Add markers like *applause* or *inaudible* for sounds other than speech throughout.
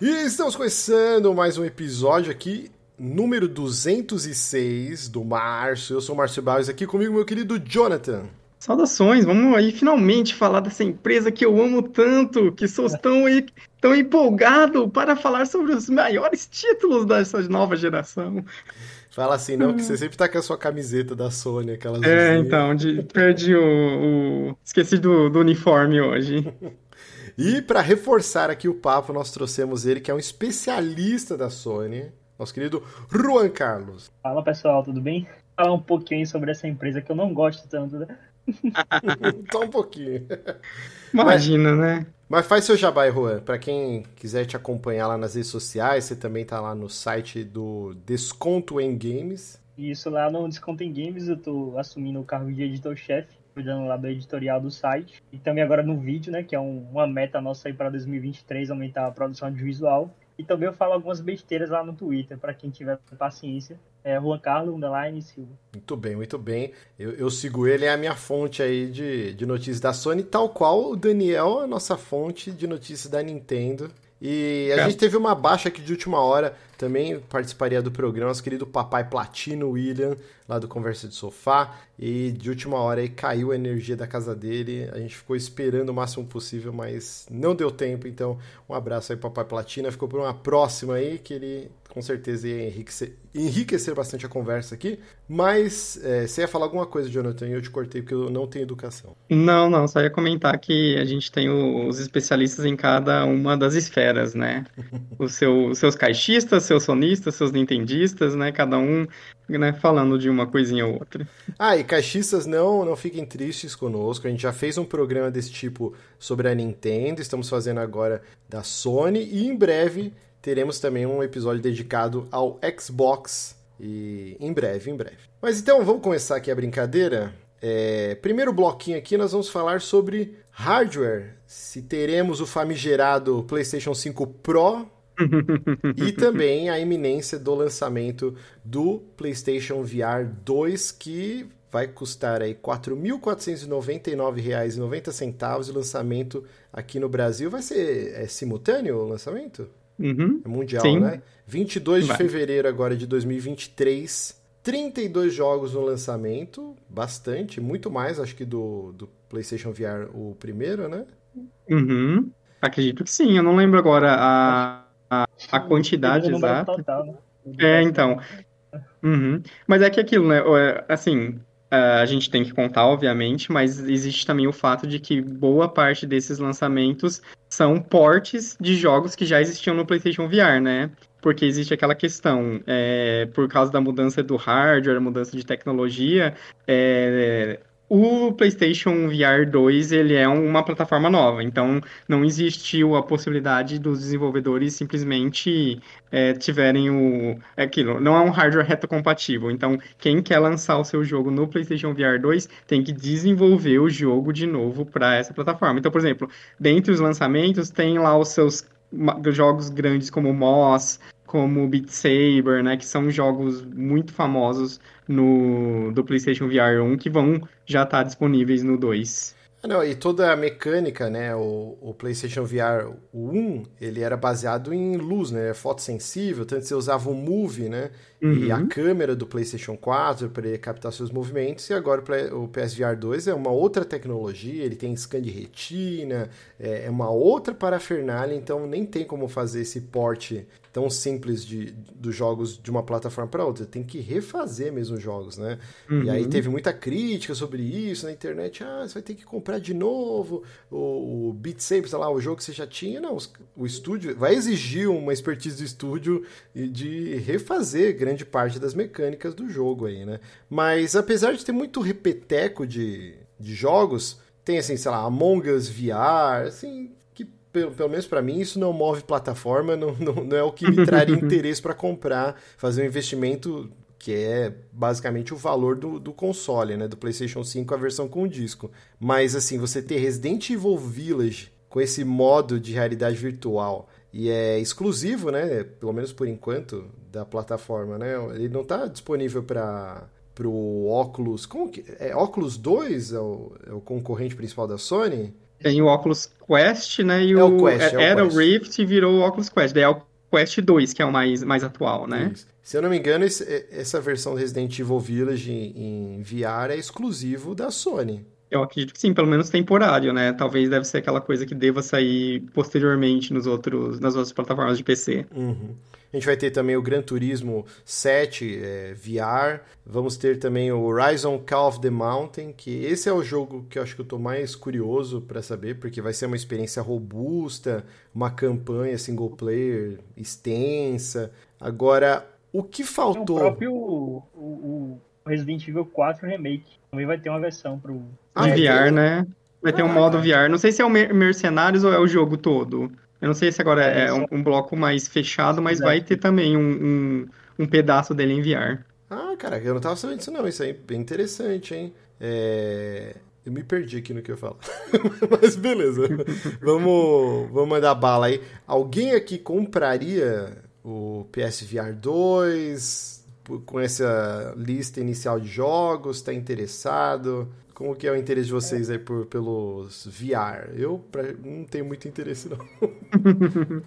E estamos começando mais um episódio aqui, número 206 do Março. Eu sou o Márcio Barros, aqui comigo meu querido Jonathan. Saudações, vamos aí finalmente falar dessa empresa que eu amo tanto, que sou tão, tão empolgado para falar sobre os maiores títulos dessa nova geração. Fala assim, não, que você sempre tá com a sua camiseta da Sony, aquelas. É, então, de, perdi o, o. Esqueci do, do uniforme hoje. *laughs* E para reforçar aqui o papo, nós trouxemos ele, que é um especialista da Sony, nosso querido Juan Carlos. Fala pessoal, tudo bem? Falar um pouquinho sobre essa empresa que eu não gosto tanto, né? *laughs* Só um pouquinho. Imagina, mas, né? Mas faz seu jabá, Juan. Para quem quiser te acompanhar lá nas redes sociais, você também tá lá no site do Desconto em Games. Isso, lá no Desconto em Games eu tô assumindo o cargo de editor-chefe cuidando lá do editorial do site. E também agora no vídeo, né, que é um, uma meta nossa aí para 2023, aumentar a produção de visual. E também eu falo algumas besteiras lá no Twitter, para quem tiver paciência. É Juan Carlos, underline Silva. Muito bem, muito bem. Eu, eu, sigo ele, é a minha fonte aí de, de notícias da Sony, tal qual o Daniel, a nossa fonte de notícias da Nintendo. E a é. gente teve uma baixa aqui de última hora, também participaria do programa, nosso querido papai Platino William, lá do Conversa de Sofá, e de última hora aí caiu a energia da casa dele, a gente ficou esperando o máximo possível, mas não deu tempo, então um abraço aí papai Platina, ficou por uma próxima aí, que ele com certeza ia enriquecer, enriquecer bastante a conversa aqui. Mas é, você ia falar alguma coisa, Jonathan, e eu te cortei porque eu não tenho educação. Não, não, só ia comentar que a gente tem os especialistas em cada uma das esferas, né? *laughs* Os seu, seus caixistas, seus sonistas, seus nintendistas, né? Cada um né, falando de uma coisinha ou outra. Ah, e caixistas não, não fiquem tristes conosco. A gente já fez um programa desse tipo sobre a Nintendo, estamos fazendo agora da Sony e em breve teremos também um episódio dedicado ao Xbox e em breve, em breve. Mas então vamos começar aqui a brincadeira. É, primeiro bloquinho aqui nós vamos falar sobre hardware. Se teremos o famigerado PlayStation 5 Pro e *laughs* também a iminência do lançamento do PlayStation VR 2 que vai custar aí R$ 4.499,90 o lançamento aqui no Brasil. Vai ser é, simultâneo o lançamento? Uhum. É mundial, Sim. né? 22 de Vai. fevereiro agora de 2023. 32 jogos no lançamento, bastante, muito mais, acho que do, do PlayStation VR o primeiro, né? Uhum. Acredito que sim, eu não lembro agora a, a, quantidade exata. Total, né? É, então. Uhum. Mas é que aquilo, né? É, assim, Uh, a gente tem que contar, obviamente, mas existe também o fato de que boa parte desses lançamentos são portes de jogos que já existiam no PlayStation VR, né? Porque existe aquela questão, é, por causa da mudança do hardware, mudança de tecnologia, é, o PlayStation VR 2 ele é uma plataforma nova, então não existiu a possibilidade dos desenvolvedores simplesmente é, tiverem o é aquilo, não é um hardware retrocompatível. Então quem quer lançar o seu jogo no PlayStation VR 2 tem que desenvolver o jogo de novo para essa plataforma. Então, por exemplo, dentre os lançamentos tem lá os seus jogos grandes como Moss, como Beat Saber, né, que são jogos muito famosos no do PlayStation VR 1 que vão já estar tá disponíveis no 2. Ah, não, e toda a mecânica, né? O, o, PlayStation VR 1, ele era baseado em luz, né? É fotossensível, tanto você usava o Move, né? Uhum. E a câmera do PlayStation 4 para ele captar seus movimentos. E agora o PSVR 2 é uma outra tecnologia, ele tem scan de retina, é, é uma outra parafernália, então nem tem como fazer esse porte tão simples de, dos jogos de uma plataforma para outra. Tem que refazer mesmo os jogos, né? Uhum. E aí uhum. teve muita crítica sobre isso na internet. Ah, você vai ter que comprar de novo o, o Beat Saber, sei lá, o jogo que você já tinha. Não, o estúdio vai exigir uma expertise do estúdio de refazer grande parte das mecânicas do jogo aí, né? Mas apesar de ter muito repeteco de, de jogos, tem assim, sei lá, Among Us VR, assim, pelo, pelo menos para mim, isso não move plataforma, não, não, não é o que me traria *laughs* interesse para comprar, fazer um investimento que é basicamente o valor do, do console, né? Do PlayStation 5, a versão com disco. Mas, assim, você ter Resident Evil Village com esse modo de realidade virtual e é exclusivo, né? Pelo menos por enquanto, da plataforma, né? Ele não está disponível para o Oculus. Como que, é Oculus 2 é o, é o concorrente principal da Sony? Tem o Oculus Quest, né? E é o, o Quest, é, era o, o Rift e virou o Oculus Quest. Daí é o Quest 2, que é o mais, mais atual, né? Isso. Se eu não me engano, esse, essa versão Resident Evil Village em VR é exclusivo da Sony. Eu acredito que sim, pelo menos temporário, né? Talvez deve ser aquela coisa que deva sair posteriormente nos outros, nas outras plataformas de PC. Uhum. A gente vai ter também o Gran Turismo 7 é, VR. Vamos ter também o Horizon Call of the Mountain, que esse é o jogo que eu acho que eu estou mais curioso para saber, porque vai ser uma experiência robusta, uma campanha single player extensa. Agora, o que faltou? O próprio o, o Resident Evil 4 Remake também vai ter uma versão pro. Ah, VR, né? Vai ter um modo VR. Não sei se é o Mercenários ou é o jogo todo. Eu não sei se agora é, é um, um, bloco mais fechado, mas Exato. vai ter também um, um, um, pedaço dele em VR. Ah, cara, eu não tava sabendo disso não. Isso aí é bem interessante, hein? É... Eu me perdi aqui no que eu falo. *laughs* mas beleza. vamos, vamos mandar bala aí. Alguém aqui compraria o PSVR 2 com essa lista inicial de jogos? Está interessado? Como que é o interesse de vocês aí por, pelos VR? Eu pra, não tenho muito interesse, não. *laughs*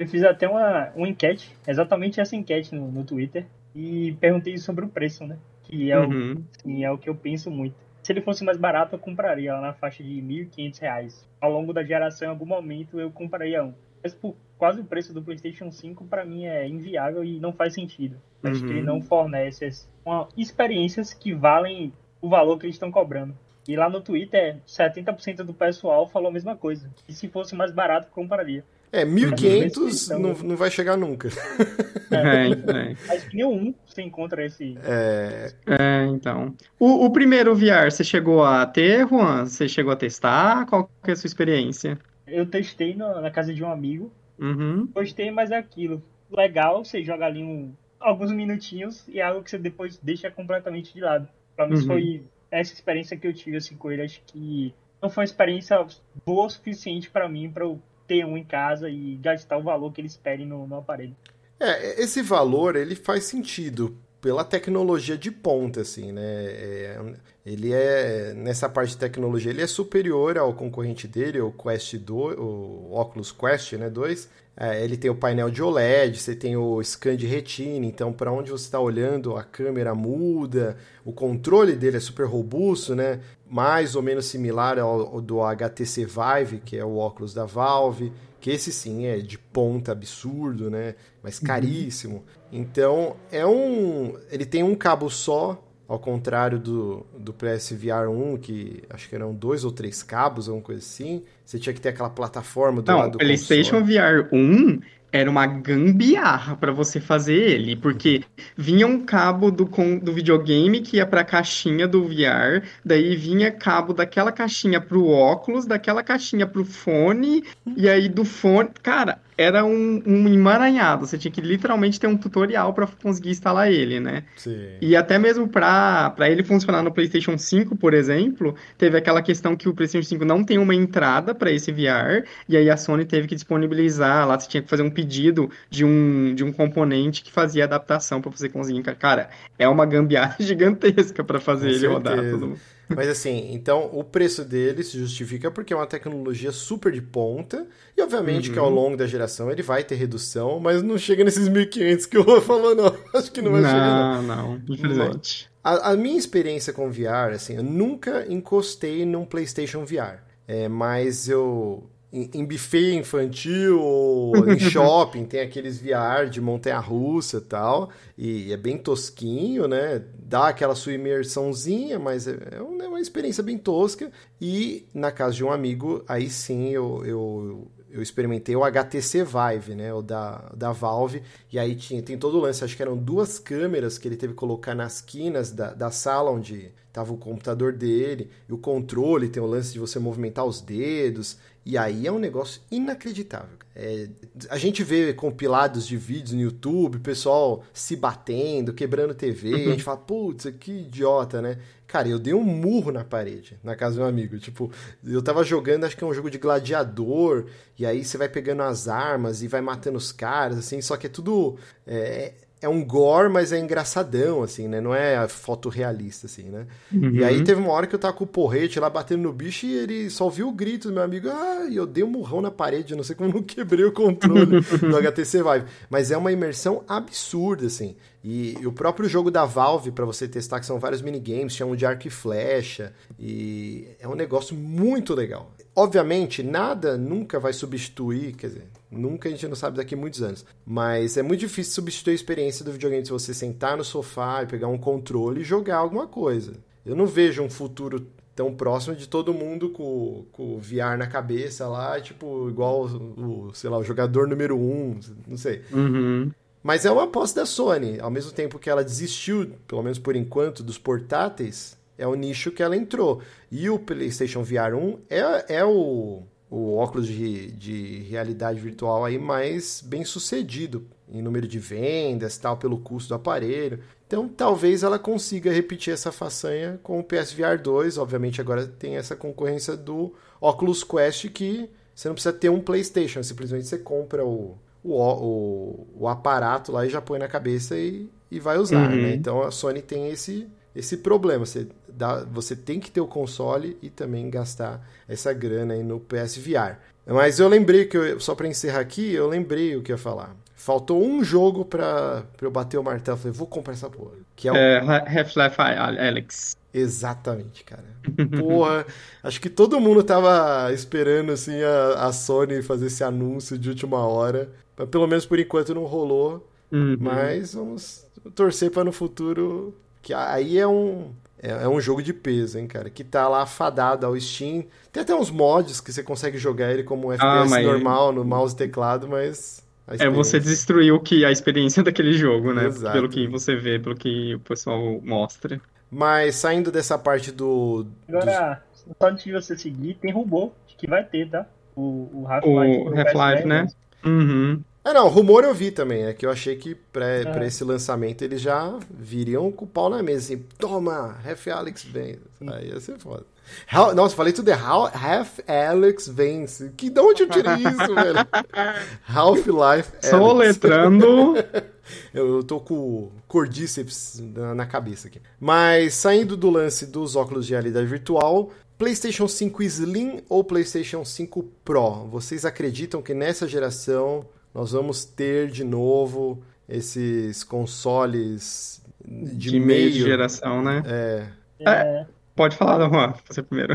Eu fiz até uma, uma enquete, exatamente essa enquete no, no Twitter, e perguntei sobre o preço, né? Que é, uhum. o, assim, é o que eu penso muito. Se ele fosse mais barato, eu compraria lá na faixa de R$ 1.500. Ao longo da geração, em algum momento, eu compraria um. Mas por quase o preço do PlayStation 5, para mim é inviável e não faz sentido. Acho uhum. que ele não fornece uma, experiências que valem o valor que eles estão cobrando. E lá no Twitter, 70% do pessoal falou a mesma coisa. E se fosse mais barato, compraria. É, 1.500 não, não vai chegar nunca. *laughs* É, é, é. Acho que nenhum você encontra esse. É, é então. O, o, primeiro VR, você chegou a ter, Juan? Você chegou a testar? Qual que é a sua experiência? Eu testei na, na casa de um amigo. Uhum. Gostei, mas é aquilo. Legal, você joga ali um, alguns minutinhos e é algo que você depois deixa completamente de lado. Pra mim uhum. foi essa experiência que eu tive assim, com ele. Acho que não foi uma experiência boa o suficiente para mim para eu ter um em casa e gastar o valor que eles pedem no, no aparelho. É, esse valor ele faz sentido pela tecnologia de ponta, assim, né? É, ele é nessa parte de tecnologia ele é superior ao concorrente dele, o Quest 2, o Oculus Quest, né, 2. É, ele tem o painel de OLED, você tem o scan de retina, então para onde você está olhando a câmera muda, o controle dele é super robusto, né? Mais ou menos similar ao, ao do HTC Vive, que é o óculos da Valve, que esse sim é de ponta absurdo, né? Mas uhum. caríssimo. Então é um, ele tem um cabo só ao contrário do, do PSVR 1, que acho que eram dois ou três cabos, alguma coisa assim. Você tinha que ter aquela plataforma do Não, lado do PlayStation VR 1 era uma gambiarra para você fazer ele, porque vinha um cabo do, do videogame que ia para a caixinha do VR, daí vinha cabo daquela caixinha pro óculos, daquela caixinha pro fone, e aí do fone. Cara, era um, um emaranhado. Você tinha que literalmente ter um tutorial para conseguir instalar ele, né? Sim. E até mesmo para ele funcionar no PlayStation 5, por exemplo, teve aquela questão que o PlayStation 5 não tem uma entrada para esse VR, e aí a Sony teve que disponibilizar lá, você tinha que fazer um pedido de um, de um componente que fazia adaptação para você conseguir. Cara, é uma gambiarra *laughs* gigantesca para fazer Com ele certeza. rodar. Tudo. Mas assim, então o preço dele se justifica porque é uma tecnologia super de ponta. E obviamente uhum. que ao uhum. longo da geração ele vai ter redução, mas não chega nesses 1.500 que o *laughs* falou, não. Acho que não vai não, chegar. Não, não, infelizmente. A, a, minha experiência com VR, assim, eu nunca encostei num PlayStation VR. É, mas eu em, em buffet infantil ou em *laughs* shopping, tem aqueles VR de montanha-russa e tal, e é bem tosquinho, né? Dá aquela sua imersãozinha, mas é, é, é uma experiência bem tosca. E na casa de um amigo, aí sim eu, eu, eu experimentei o HTC Vive, né? O da, da Valve. E aí tinha, tem todo o lance, acho que eram duas câmeras que ele teve que colocar nas quinas da, da sala onde estava o computador dele. E o controle tem o lance de você movimentar os dedos. E aí é um negócio inacreditável. É, a gente vê compilados de vídeos no YouTube, pessoal se batendo, quebrando TV, uhum. a gente fala, putz, que idiota, né? Cara, eu dei um murro na parede, na casa do meu amigo. Tipo, eu tava jogando, acho que é um jogo de gladiador, e aí você vai pegando as armas e vai matando os caras, assim, só que é tudo. É, é um gore, mas é engraçadão, assim, né? Não é fotorrealista, assim, né? Uhum. E aí teve uma hora que eu tava com o porrete lá batendo no bicho e ele só ouviu o grito do meu amigo. Ah, e eu dei um murrão na parede, não sei como não *laughs* quebrei o controle do *laughs* HTC Vive. Mas é uma imersão absurda, assim. E, e o próprio jogo da Valve, para você testar, que são vários minigames, chamam de arco e flecha. E é um negócio muito legal. Obviamente, nada nunca vai substituir, quer dizer, Nunca a gente não sabe daqui a muitos anos. Mas é muito difícil substituir a experiência do videogame se você sentar no sofá e pegar um controle e jogar alguma coisa. Eu não vejo um futuro tão próximo de todo mundo com, com o VR na cabeça lá, tipo, igual o, sei lá, o jogador número um, não sei. Uhum. Mas é uma aposta da Sony. Ao mesmo tempo que ela desistiu, pelo menos por enquanto, dos portáteis, é o nicho que ela entrou. E o PlayStation VR 1 é, é o, o óculos de, de realidade virtual aí mais bem sucedido em número de vendas, tal, pelo custo do aparelho. Então, talvez ela consiga repetir essa façanha com o PSVR 2. Obviamente, agora tem essa concorrência do Oculus Quest que você não precisa ter um PlayStation, simplesmente você compra o, o, o, o aparato lá e já põe na cabeça e, e vai usar, uhum. né? Então, a Sony tem esse, esse problema. Você dá, você tem que ter o console e também gastar essa grana aí no PSVR. Mas eu lembrei que, eu, só para encerrar aqui, eu lembrei o que eu ia falar. Faltou um jogo pra, pra eu bater o martelo. Falei, vou comprar essa porra. Que é, o... é Half-Life Alex. Exatamente, cara. *laughs* Porra, acho que todo mundo tava esperando assim a, a Sony fazer esse anúncio de última hora. Mas pelo menos por enquanto não rolou. Uhum. Mas vamos torcer para no futuro. Que aí é um, é, é, um jogo de peso, hein, cara? Que tá lá fadado ao Steam. Tem até uns mods que você consegue jogar ele como um FPS ah, mas... normal no mouse e teclado, mas. É você destruir o que a experiência *laughs* daquele jogo, né? Exato. Pelo que você vê, pelo que o pessoal mostra. Mas saindo dessa parte do. Agora, do... só antes de você seguir, tem robô que vai ter, tá? O, o Half-Life. O Half-Life, né? Uhum. É, não, rumor eu vi também. É que eu achei que pra, é. pra esse lançamento eles já viriam com o pau na mesa, assim, toma, Half Alex vem. Aí ia ser foda. How, nossa, falei tudo errado. Half Alex vence. Que de onde eu tirei isso, velho? *laughs* Half-Life Só letrando. *laughs* eu, eu tô com o cordíceps na, na cabeça aqui. Mas saindo do lance dos óculos de realidade virtual, PlayStation 5 Slim ou PlayStation 5 Pro? Vocês acreditam que nessa geração nós vamos ter de novo esses consoles de, de meio de geração, né? É. é. Pode falar, Juan, você primeiro.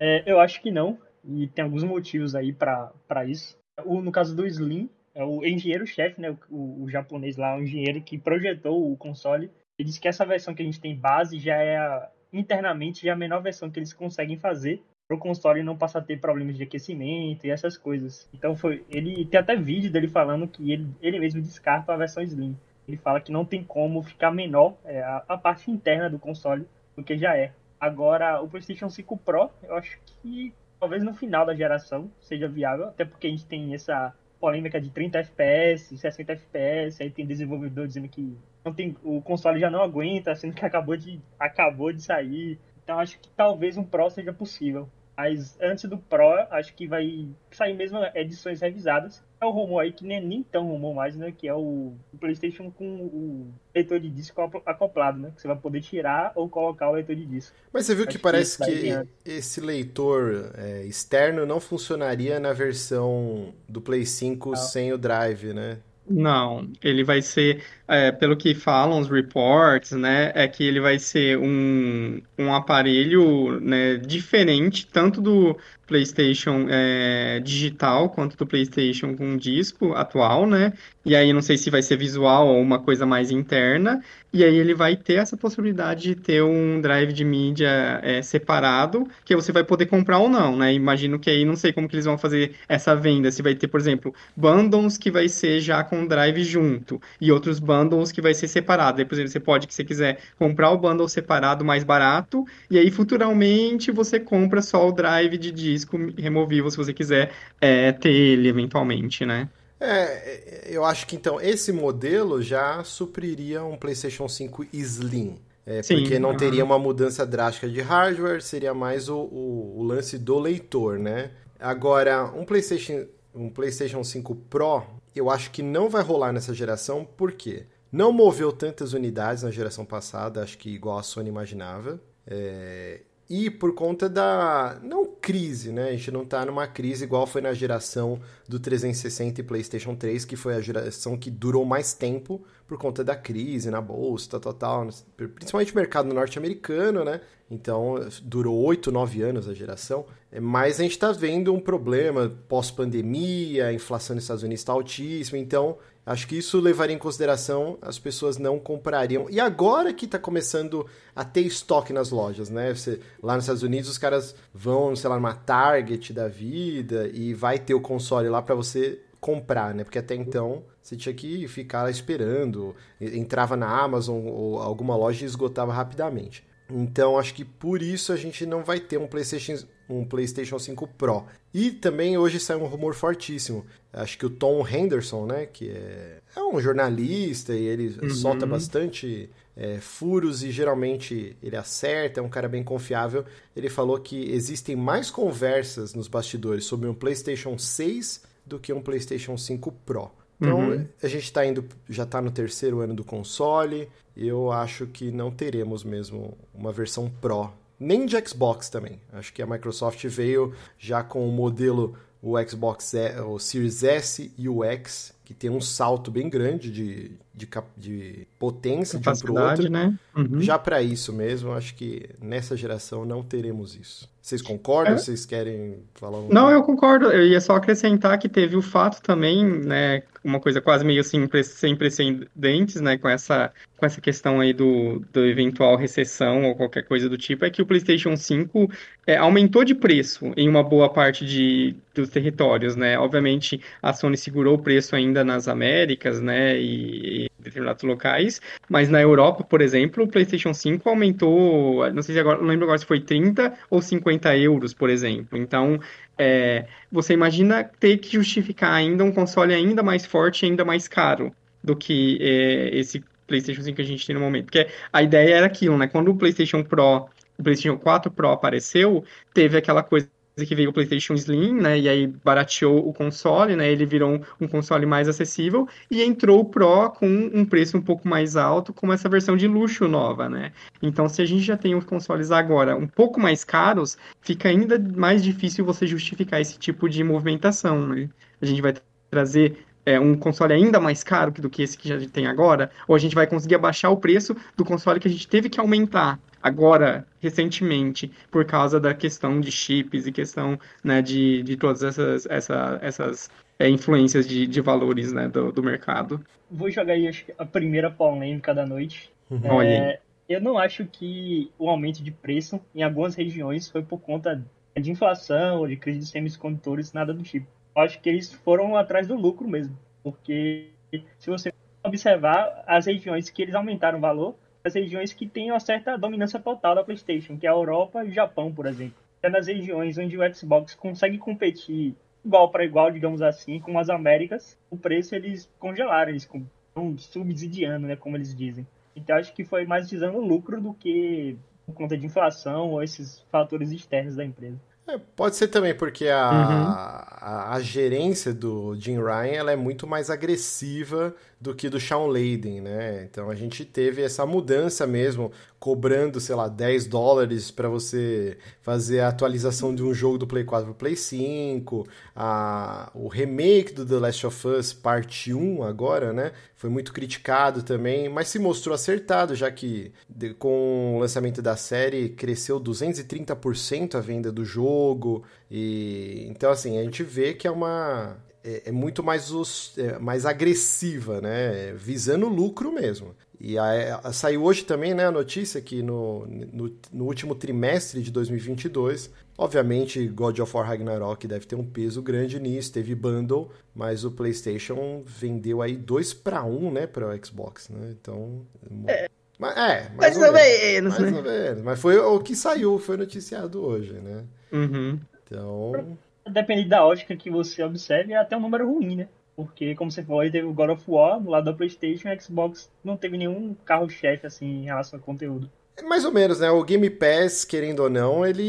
é, eu acho que não, e tem alguns motivos aí para isso. O, no caso do Slim, é o engenheiro-chefe, né, o, o, japonês lá, o engenheiro que projetou o console, ele disse que essa versão que a gente tem base já é a, internamente já é a menor versão que eles conseguem fazer pro console não passar a ter problemas de aquecimento e essas coisas. Então foi, ele tem até vídeo dele falando que ele, ele mesmo descarta a versão Slim. Ele fala que não tem como ficar menor é, a, a, parte interna do console do que já é. Agora, o PlayStation 5 Pro, eu acho que talvez no final da geração seja viável, até porque a gente tem essa polêmica de 30 FPS, 60 FPS, aí tem desenvolvedor dizendo que não tem, o console já não aguenta, sendo que acabou de, acabou de sair. Então acho que talvez um Pro seja possível. Mas antes do Pro, acho que vai sair mesmo edições revisadas. É o rumor aí que nem, nem tão rumor mais, né? Que é o, o, PlayStation com o leitor de disco acoplado, né? Que você vai poder tirar ou colocar o leitor de disco. Mas você viu acho que parece que, que esse leitor é, externo não funcionaria na versão do Play 5 não. sem o Drive, né? Não, ele vai ser, é, pelo que falam os reports, né, é que ele vai ser um, um aparelho né, diferente, tanto do PlayStation é, digital quanto do PlayStation com disco atual, né? E aí não sei se vai ser visual ou uma coisa mais interna. E aí ele vai ter essa possibilidade de ter um drive de mídia é, separado, que você vai poder comprar ou não, né? Imagino que aí não sei como que eles vão fazer essa venda. Se vai ter, por exemplo, bundles que vai ser já com drive junto e outros bundles que vai ser separado. Aí, por exemplo, você pode, que você quiser, comprar o bundle separado mais barato e aí futuramente você compra só o drive de disco removível se você quiser é, ter ele eventualmente, né? É, eu acho que então esse modelo já supriria um PlayStation 5 Slim. É, Sim, porque não teria uma mudança drástica de hardware, seria mais o, o, o, lance do leitor, né? Agora, um PlayStation, um PlayStation 5 Pro, eu acho que não vai rolar nessa geração, por quê? Não moveu tantas unidades na geração passada, acho que igual a Sony imaginava. É, e por conta da. Não crise, né? A gente não tá numa crise igual foi na geração do 360 e PlayStation 3, que foi a geração que durou mais tempo por conta da crise na bolsa, tal, tal, principalmente o mercado norte-americano, né? Então, durou 8, 9 anos a geração. É, mas a gente está vendo um problema pós-pandemia, a inflação nos Estados Unidos está altíssima, então Acho que isso levaria em consideração, as pessoas não comprariam. E agora que está começando a ter estoque nas lojas, né? Você, lá nos Estados Unidos os caras vão, sei lá, numa Target da vida e vai ter o console lá para você comprar, né? Porque até então você tinha que ficar esperando, entrava na Amazon ou alguma loja e esgotava rapidamente. Então acho que por isso a gente não vai ter um PlayStation um PlayStation 5 Pro. E também hoje sai um rumor fortíssimo. Acho que o Tom Henderson, né, que é, é um jornalista e ele uhum. solta bastante é, furos e geralmente ele acerta, é um cara bem confiável. Ele falou que existem mais conversas nos bastidores sobre um PlayStation 6 do que um PlayStation 5 Pro. Então uhum. a gente está indo, já está no terceiro ano do console. Eu acho que não teremos mesmo uma versão Pro nem de Xbox também. Acho que a Microsoft veio já com o modelo o Xbox, o Series S e o X, que tem um salto bem grande de, de, de potência de um para o outro. Né? Uhum. Já para isso mesmo, acho que nessa geração não teremos isso. Vocês concordam? É. Vocês querem falar um... Não, eu concordo. Eu ia só acrescentar que teve o fato também, né, uma coisa quase meio assim sem precedentes, né, com essa com essa questão aí do, do eventual recessão ou qualquer coisa do tipo, é que o PlayStation 5 é, aumentou de preço em uma boa parte de, dos territórios, né? Obviamente a Sony segurou o preço ainda nas Américas, né, e, determinados locais, mas na Europa, por exemplo, o PlayStation 5 aumentou, não sei se agora, não lembro agora se foi 30 ou 50 euros, por exemplo. Então, é, você imagina ter que justificar ainda um console ainda mais forte, ainda mais caro do que é, esse PlayStation 5 que a gente tem no momento. Porque a ideia era aquilo, né? Quando o PlayStation Pro, o PlayStation 4 Pro apareceu, teve aquela coisa que veio o PlayStation Slim, né? E aí barateou o console, né? Ele virou um, um, console mais acessível e entrou o Pro com um preço um pouco mais alto, com essa versão de luxo nova, né? Então, se a gente já tem os consoles agora um pouco mais caros, fica ainda mais difícil você justificar esse tipo de movimentação, né? A gente vai trazer é, um console ainda mais caro do que esse que já tem agora, ou a gente vai conseguir abaixar o preço do console que a gente teve que aumentar agora, recentemente, por causa da questão de chips e questão né, de, de todas essas, essa, essas é, influências de, de valores né, do, do mercado. Vou jogar aí a primeira polêmica da noite. Uhum. É, eu não acho que o aumento de preço em algumas regiões foi por conta de inflação ou de crise de semicondutores, nada do tipo. Eu acho que eles foram atrás do lucro mesmo. Porque se você observar as regiões que eles aumentaram o valor, as regiões que têm uma certa dominância total da PlayStation, que é a Europa e o Japão, por exemplo. É nas regiões onde o Xbox consegue competir igual para igual, digamos assim, com as Américas, o preço eles congelaram, eles estão subsidiando, né, como eles dizem. Então acho que foi mais visando lucro do que por conta de inflação ou esses fatores externos da empresa. É, pode ser também porque a, uhum. a, a, gerência do Jim Ryan ela é muito mais agressiva do que do Shawn Layden, né? Então a gente teve essa mudança mesmo cobrando, sei lá, 10 dólares para você fazer a atualização de um jogo do Play 4 para Play 5, a, o remake do The Last of Us Parte 1 agora, né? Foi muito criticado também, mas se mostrou acertado, já que com o lançamento da série cresceu 230% a venda do jogo, e então assim, a gente vê que é uma é, é muito mais, os, é, mais agressiva, né? Visando lucro mesmo. E a, a, saiu hoje também né, a notícia que no, no, no, último trimestre de 2022, obviamente God of War Ragnarok deve ter um peso grande nisso, teve bundle, mas o PlayStation vendeu aí 2 para 1 né, para o Xbox, né? Então. É. Mas, é, mais, mais ou, ou menos, mais né? ou menos. Mas foi o que saiu, foi noticiado hoje, né? Uhum. Então. Depende da ótica que você observe, é até um número ruim, né? Porque, como você falou, teve o God of War do lado da PlayStation e Xbox não teve nenhum carro-chefe assim em relação ao conteúdo. Mais ou menos, né? O Game Pass, querendo ou não, ele,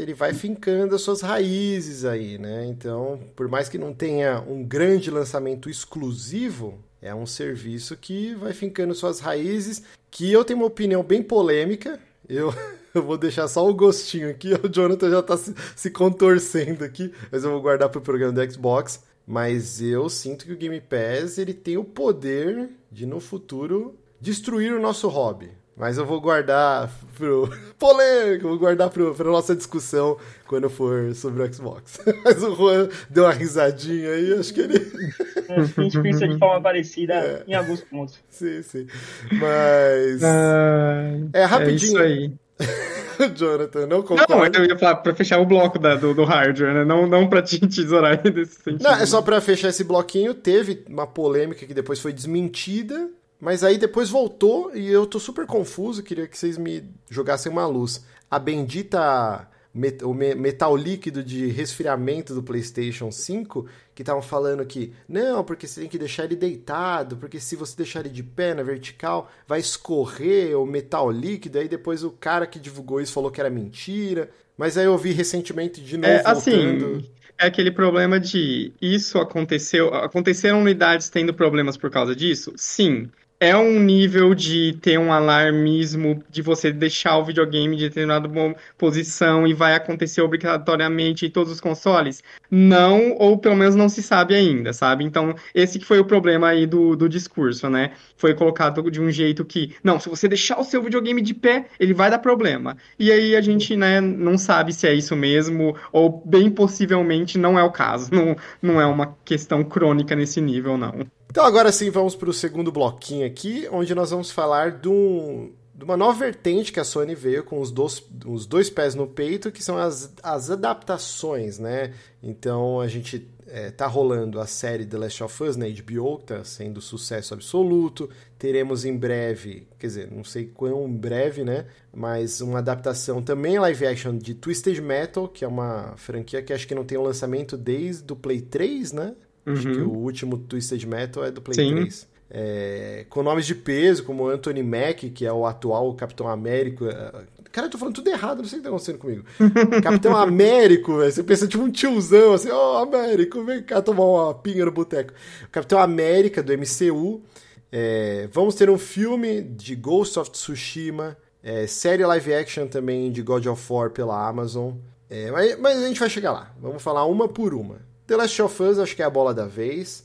ele vai fincando as suas raízes aí, né? Então, por mais que não tenha um grande lançamento exclusivo, é um serviço que vai fincando suas raízes, que eu tenho uma opinião bem polêmica. Eu, *laughs* eu vou deixar só o gostinho aqui, *laughs* o Jonathan já tá se, se contorcendo aqui, mas eu vou guardar pro programa do Xbox. Mas eu sinto que o Game Pass ele tem o poder de, no futuro, destruir o nosso hobby. Mas eu vou guardar pro. *laughs* Polêmico! Vou guardar pro, pra nossa discussão quando for sobre o Xbox. Mas o Juan deu uma risadinha aí, acho que ele. a gente pensa de forma parecida é. em alguns pontos. Sim, sim. Mas. Ah, é rapidinho. É isso aí. *laughs* Jonathan, não concordo. Não, eu ia falar pra fechar o bloco da, do, do hardware, né? Não, não pra te tesourar nesse sentido. Não, é só pra fechar esse bloquinho. Teve uma polêmica que depois foi desmentida mas aí depois voltou e eu tô super confuso, queria que vocês me jogassem uma luz. A bendita met o metal líquido de resfriamento do PlayStation 5, que estavam falando que não, porque você tem que deixar ele deitado, porque se você deixar ele de pé na vertical, vai escorrer o metal líquido. Aí depois o cara que divulgou isso falou que era mentira. Mas aí eu vi recentemente de novo é, assim, É aquele problema de isso aconteceu, aconteceram unidades tendo problemas por causa disso? Sim é um nível de ter um alarmismo, de você deixar o videogame de determinada posição e vai acontecer obrigatoriamente em todos os consoles? Não, ou pelo menos não se sabe ainda, sabe? Então, esse que foi o problema aí do, do discurso, né? Foi colocado de um jeito que, não, se você deixar o seu videogame de pé, ele vai dar problema. E aí a gente, né, não sabe se é isso mesmo, ou bem possivelmente não é o caso. *laughs* Não, não é uma questão crônica nesse nível, não. Então agora sim vamos para o segundo bloquinho aqui, onde nós vamos falar de, um, de uma nova vertente que a Sony veio com os dois, os dois pés no peito, que são as, as adaptações, né? Então a gente é, tá rolando a série The Last of Us na HBO, que tá sendo sucesso absoluto. Teremos em breve, quer dizer, não sei quão breve, né? Mas uma adaptação também live action de Twisted Metal, que é uma franquia que acho que não tem um lançamento desde o Play 3, né? Uhum. Acho que uhum. o último Twisted Metal é do Play Sim. 3. É, com nomes de peso, como Anthony Mack, que é o atual Capitão Américo. É, cara, eu tô falando tudo errado, não sei o que tá acontecendo comigo. *laughs* Capitão Américo, véio, você pensa tipo um tiozão, assim, ó, oh, Américo, vem cá tomar uma pinga no boteco. Capitão América, do MCU. É, vamos ter um filme de Ghost of Tsushima, é, série live action também de God of War pela Amazon. É, mas, mas a gente vai chegar lá. Vamos falar uma por uma. The Last of Us acho que é a bola da vez.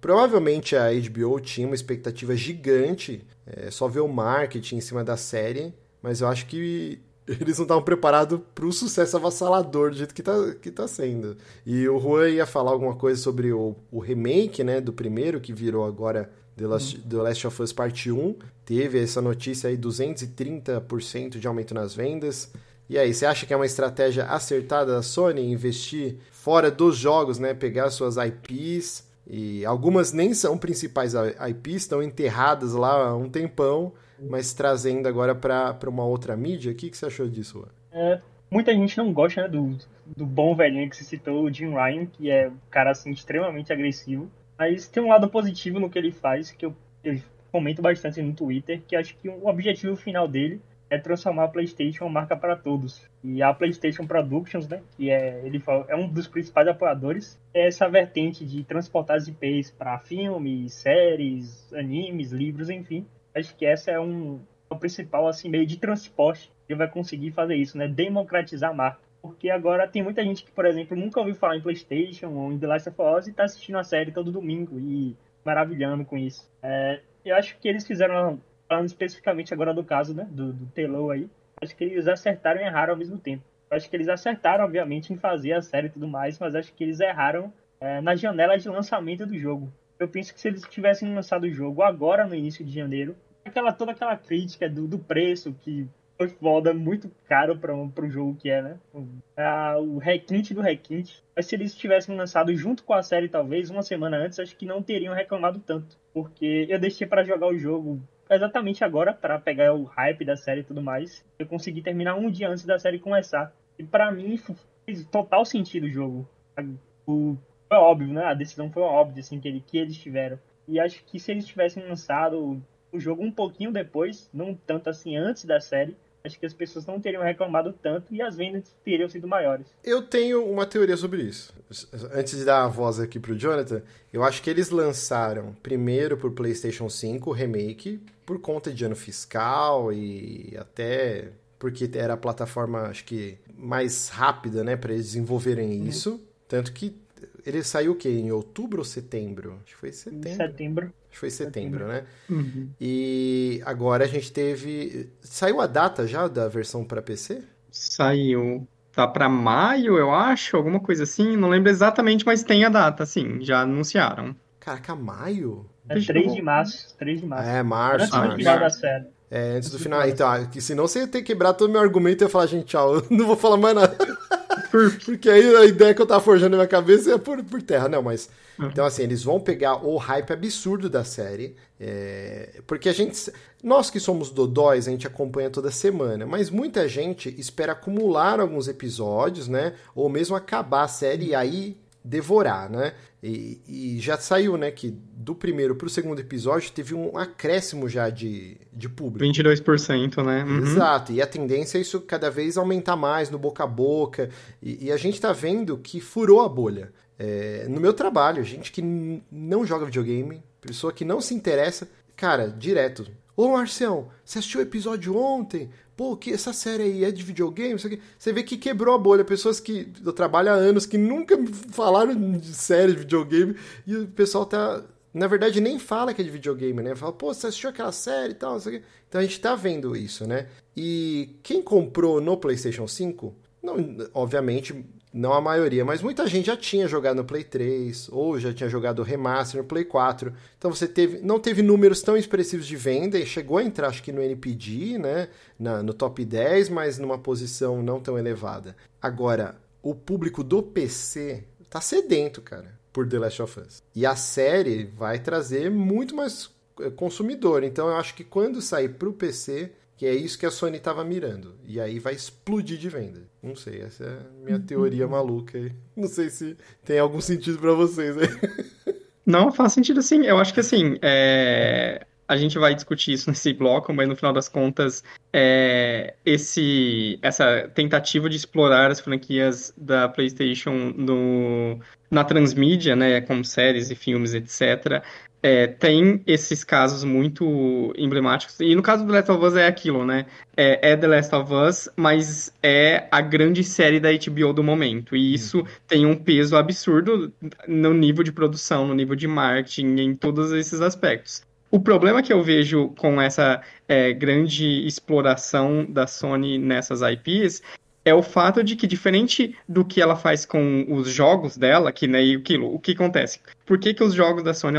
Provavelmente a HBO tinha uma expectativa gigante, é, só ver o marketing em cima da série, mas eu acho que *laughs* eles não estavam preparados para o sucesso avassalador do jeito que está que tá sendo. E o Juan ia falar alguma coisa sobre o, o remake né, do primeiro, que virou agora The Last, The Last of Us Parte 1. Teve essa notícia aí, 230% de aumento nas vendas. E aí, você acha que é uma estratégia acertada da Sony investir fora dos jogos, né? Pegar suas IPs e algumas nem são principais IPs, estão enterradas lá há um tempão, mas trazendo agora para uma outra mídia. O que, que você achou disso? É, muita gente não gosta né, do, do bom velhinho que você citou, o Jim Ryan, que é um cara assim extremamente agressivo. Mas tem um lado positivo no que ele faz, que eu, eu comento bastante no Twitter, que acho que o objetivo final dele é transformar a PlayStation em uma marca para todos. E a PlayStation Productions, né, que é ele é um dos principais apoiadores, é essa vertente de transportar as IPs para filmes, séries, animes, livros, enfim. Acho que essa é um o principal assim meio de transporte que vai conseguir fazer isso, né, democratizar a marca. Porque agora tem muita gente que, por exemplo, nunca ouviu falar em PlayStation ou em The Last of Us e está assistindo a série todo domingo e maravilhando com isso. É, eu acho que eles fizeram falando especificamente agora do caso, né, do, do Telou aí, acho que eles acertaram e erraram ao mesmo tempo. Acho que eles acertaram, obviamente, em fazer a série e tudo mais, mas acho que eles erraram é, na janela de lançamento do jogo. Eu penso que se eles tivessem lançado o jogo agora, no início de janeiro, aquela, toda aquela crítica do, do preço, que foi foda, muito caro para um, o jogo que é, né? O requinte do requinte. Mas se eles tivessem lançado junto com a série, talvez, uma semana antes, acho que não teriam reclamado tanto. Porque eu deixei para jogar o jogo exatamente agora, para pegar o hype da série e tudo mais. Eu consegui terminar um dia antes da série começar. E para mim fez total sentido o jogo. O, foi óbvio, né? A decisão foi óbvia, assim, que, ele, que eles tiveram. E acho que se eles tivessem lançado o jogo um pouquinho depois, não tanto assim antes da série, acho que as pessoas não teriam reclamado tanto e as vendas teriam sido maiores. Eu tenho uma teoria sobre isso. Antes de dar a voz aqui pro Jonathan, eu acho que eles lançaram primeiro por PlayStation 5 o remake por conta de ano fiscal e até porque era a plataforma, acho que mais rápida, né, para eles desenvolverem uhum. isso. Tanto que ele saiu o quê? Em outubro ou setembro? Acho que foi setembro. Setembro. Acho que foi setembro, né? Uhum. E agora a gente teve. Saiu a data já da versão para PC? Saiu. Tá para maio, eu acho, alguma coisa assim. Não lembro exatamente, mas tem a data, sim. Já anunciaram. Caraca, maio? É 3 de março. 3 de março. É, março. Antes do final da série. É, antes do final. Então, ah, que senão você ia ter que quebrar todo o meu argumento e eu falar, gente, tchau, eu *laughs* não vou falar mais nada. Porque aí a ideia que eu tava forjando na minha cabeça é por, por terra. Não, mas. Uhum. Então, assim, eles vão pegar o hype absurdo da série. É, porque a gente. Nós que somos dodóis, a gente acompanha toda semana. Mas muita gente espera acumular alguns episódios, né? Ou mesmo acabar a série e aí devorar, né? E, e, já saiu, né, que do primeiro pro segundo episódio teve um acréscimo já de, de público. 22%, né? Uhum. Exato, e a tendência é isso cada vez aumentar mais no boca a boca. E, e a gente tá vendo que furou a bolha. É, no meu trabalho, gente que não joga videogame, pessoa que não se interessa, cara, direto. Ô Marcião, você assistiu o episódio ontem? Pô, que essa série aí é de videogame? Você vê que quebrou a bolha. Pessoas que eu trabalho há anos que nunca falaram de série de videogame e o pessoal tá. Na verdade, nem fala que é de videogame, né? Fala, pô, você assistiu aquela série e tal, Então a gente tá vendo isso, né? E quem comprou no PlayStation 5, não, obviamente, não a maioria, mas muita gente já tinha jogado no Play 3 ou já tinha jogado o remaster no Play 4. Então você teve, não teve números tão expressivos de venda e chegou a entrar acho que no NPD, né, na, no top 10, mas numa posição não tão elevada. Agora, o público do PC tá sedento, cara, por The Last of Us. E a série vai trazer muito mais eh, consumidor. Então eu acho que quando sair pro PC, que é isso que a Sony estava mirando. E aí vai explodir de venda. Não sei, essa é a minha teoria maluca aí. Não sei se tem algum sentido para vocês aí. Não, faz sentido sim. Eu acho que assim, é... a gente vai discutir isso *laughs* nesse bloco, mas no final das contas, é... esse... essa tentativa de explorar as franquias da PlayStation no... na transmídia, né, como séries e filmes, etc., é, tem esses casos muito emblemáticos. E no caso do The Last of Us é aquilo, né? É, é, The Last of Us, mas é a grande série da HBO do momento. E isso tem um peso absurdo no nível de produção, no nível de marketing, em todos esses aspectos. O problema que eu vejo com essa é, grande exploração da Sony nessas IPs é o fato de que, diferente do que ela faz com os jogos dela, que né, aquilo, o que acontece? Por que, que os jogos da Sony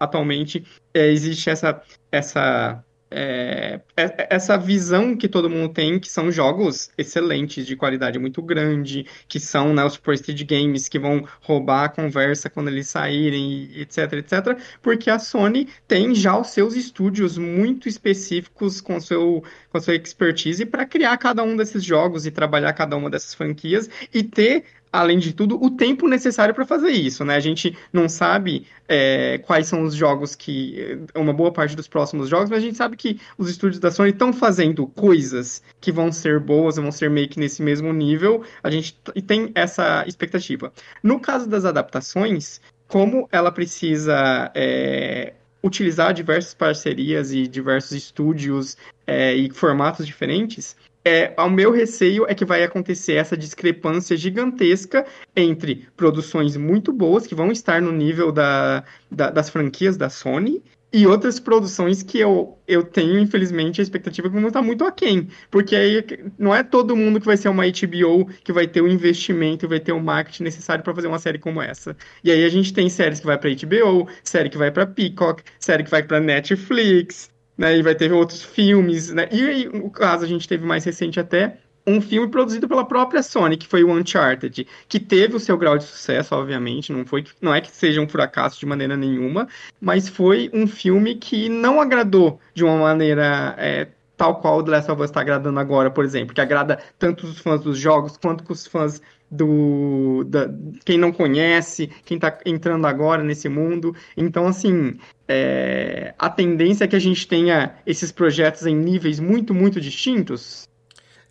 atualmente é, existe essa, essa é, é, essa visão que todo mundo tem, que são jogos excelentes, de qualidade muito grande, que são né, os Prestige Games que vão roubar a conversa quando eles saírem, etc, etc, porque a Sony tem já os seus estúdios muito específicos com, seu, com a sua expertise para criar cada um desses jogos e trabalhar cada uma dessas franquias e ter além de tudo, o tempo necessário para fazer isso, né? A gente não sabe é, quais são os jogos que. uma boa parte dos próximos jogos, mas a gente sabe que os estúdios da Sony estão fazendo coisas que vão ser boas, vão ser meio que nesse mesmo nível. A gente tem essa expectativa. No caso das adaptações, como ela precisa. É, utilizar diversas parcerias e diversos estúdios é, e formatos diferentes, é, o meu receio é que vai acontecer essa discrepância gigantesca entre produções muito boas, que vão estar no nível da, da, das franquias da Sony, e outras produções que eu, eu tenho, infelizmente, a expectativa que vão estar muito aquém. Porque aí não é todo mundo que vai ser uma HBO que vai ter o investimento, vai ter o marketing necessário para fazer uma série como essa. E aí a gente tem séries que vai para HBO, série que vai para Peacock, série que vai para Netflix, né? E vai ter outros filmes, né? E aí, no caso, a gente teve mais recente até um filme produzido pela própria Sony, que foi o Uncharted, que teve o seu grau de sucesso, obviamente, não foi, não é que seja um fracasso de maneira nenhuma, mas foi um filme que não agradou de uma maneira é, tal qual o The Last of Us está agradando agora, por exemplo, que agrada tanto os fãs dos jogos quanto os fãs do da, quem não conhece, quem está entrando agora nesse mundo. Então, assim, é, a tendência é que a gente tenha esses projetos em níveis muito, muito distintos.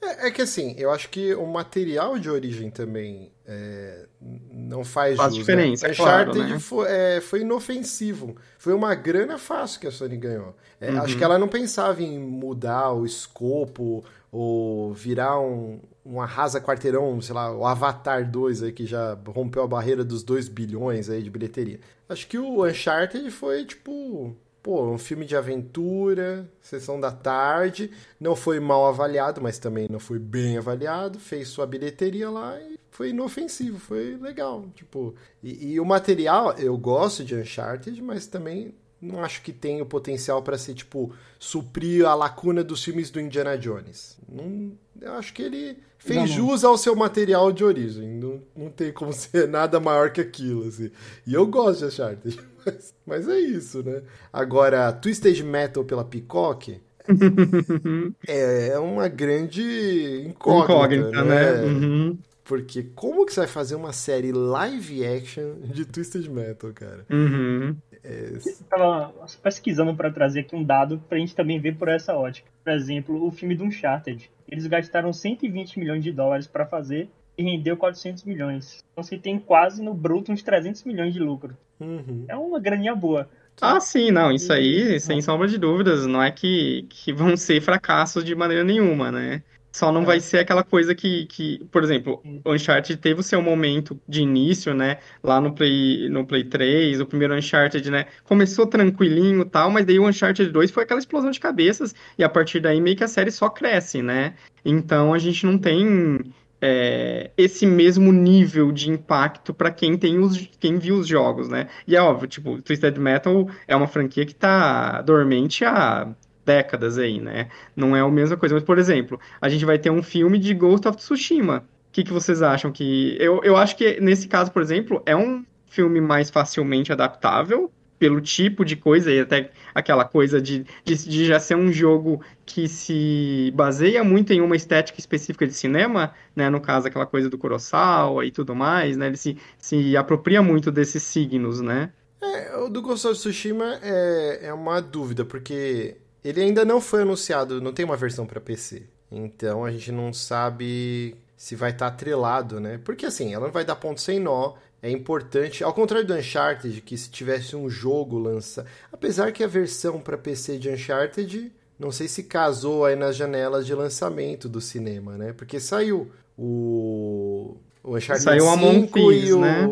É, é que assim, eu acho que o material de origem também é, não faz, faz jus, né? diferença. Né? Uncharted claro, né? foi, é, foi inofensivo. Foi uma grana fácil que a Sony ganhou. É, uhum. Acho que ela não pensava em mudar o escopo ou virar um, um arrasa quarteirão, sei lá, o Avatar 2 aí que já rompeu a barreira dos 2 bilhões aí de bilheteria. Acho que o Uncharted foi tipo pô, um filme de aventura, sessão da tarde, não foi mal avaliado, mas também não foi bem avaliado, fez sua bilheteria lá e foi inofensivo, foi legal, tipo, e, e o material, eu gosto de Uncharted, mas também não acho que tem o potencial para ser, tipo, suprir a lacuna dos filmes do Indiana Jones. Não, eu acho que ele fez não, jus ao seu material de origem. Não, não tem como *laughs* ser nada maior que aquilo, assim. E eu gosto de Uncharted. *laughs* Mas, mas é isso, né? Agora, Twisted Metal pela Peacock *laughs* é, é uma grande incógnita, incógnita né? né? Uhum. Porque como que você vai fazer uma série live action de Twisted Metal, cara? Uhum. É... Eu tava pesquisando para trazer aqui um dado pra gente também ver por essa ótica. Por exemplo, o filme do Uncharted. Eles gastaram 120 milhões de dólares para fazer e rendeu 400 milhões. Então você tem quase no bruto uns 300 milhões de lucro. Uhum. É uma graninha boa. Ah, sim, não, isso aí, sem sombra de dúvidas, não é que, que vão ser fracassos de maneira nenhuma, né? Só não é. vai ser aquela coisa que, que, por exemplo, o Uncharted teve o seu momento de início, né? Lá no Play, no Play 3, o primeiro Uncharted, né? Começou tranquilinho e tal, mas daí o Uncharted 2 foi aquela explosão de cabeças e a partir daí meio que a série só cresce, né? Então a gente não tem é, esse mesmo nível de impacto para quem tem os quem viu os jogos, né? E é óbvio, tipo, Twisted Metal é uma franquia que tá dormente há décadas aí, né? Não é a mesma coisa. Mas, por exemplo, a gente vai ter um filme de Ghost of Tsushima. O que, que vocês acham que. Eu, eu acho que nesse caso, por exemplo, é um filme mais facilmente adaptável pelo tipo de coisa e até aquela coisa de, de, de, já ser um jogo que se baseia muito em uma estética específica de cinema, né? No caso, aquela coisa do Kurosawa e tudo mais, né? Ele se, se apropria muito desses signos, né? É, o do Ghost of Tsushima é, é uma dúvida, porque ele ainda não foi anunciado, não tem uma versão para PC. Então a gente não sabe se vai estar tá atrelado, né? Porque assim, ela não vai dar ponto sem nó, é importante, ao contrário do Uncharted, que se tivesse um jogo lança, apesar que a versão para PC de Uncharted, não sei se casou aí nas janelas de lançamento do cinema, né? Porque saiu o, o Uncharted saiu 5 Among Thieves, e o, né?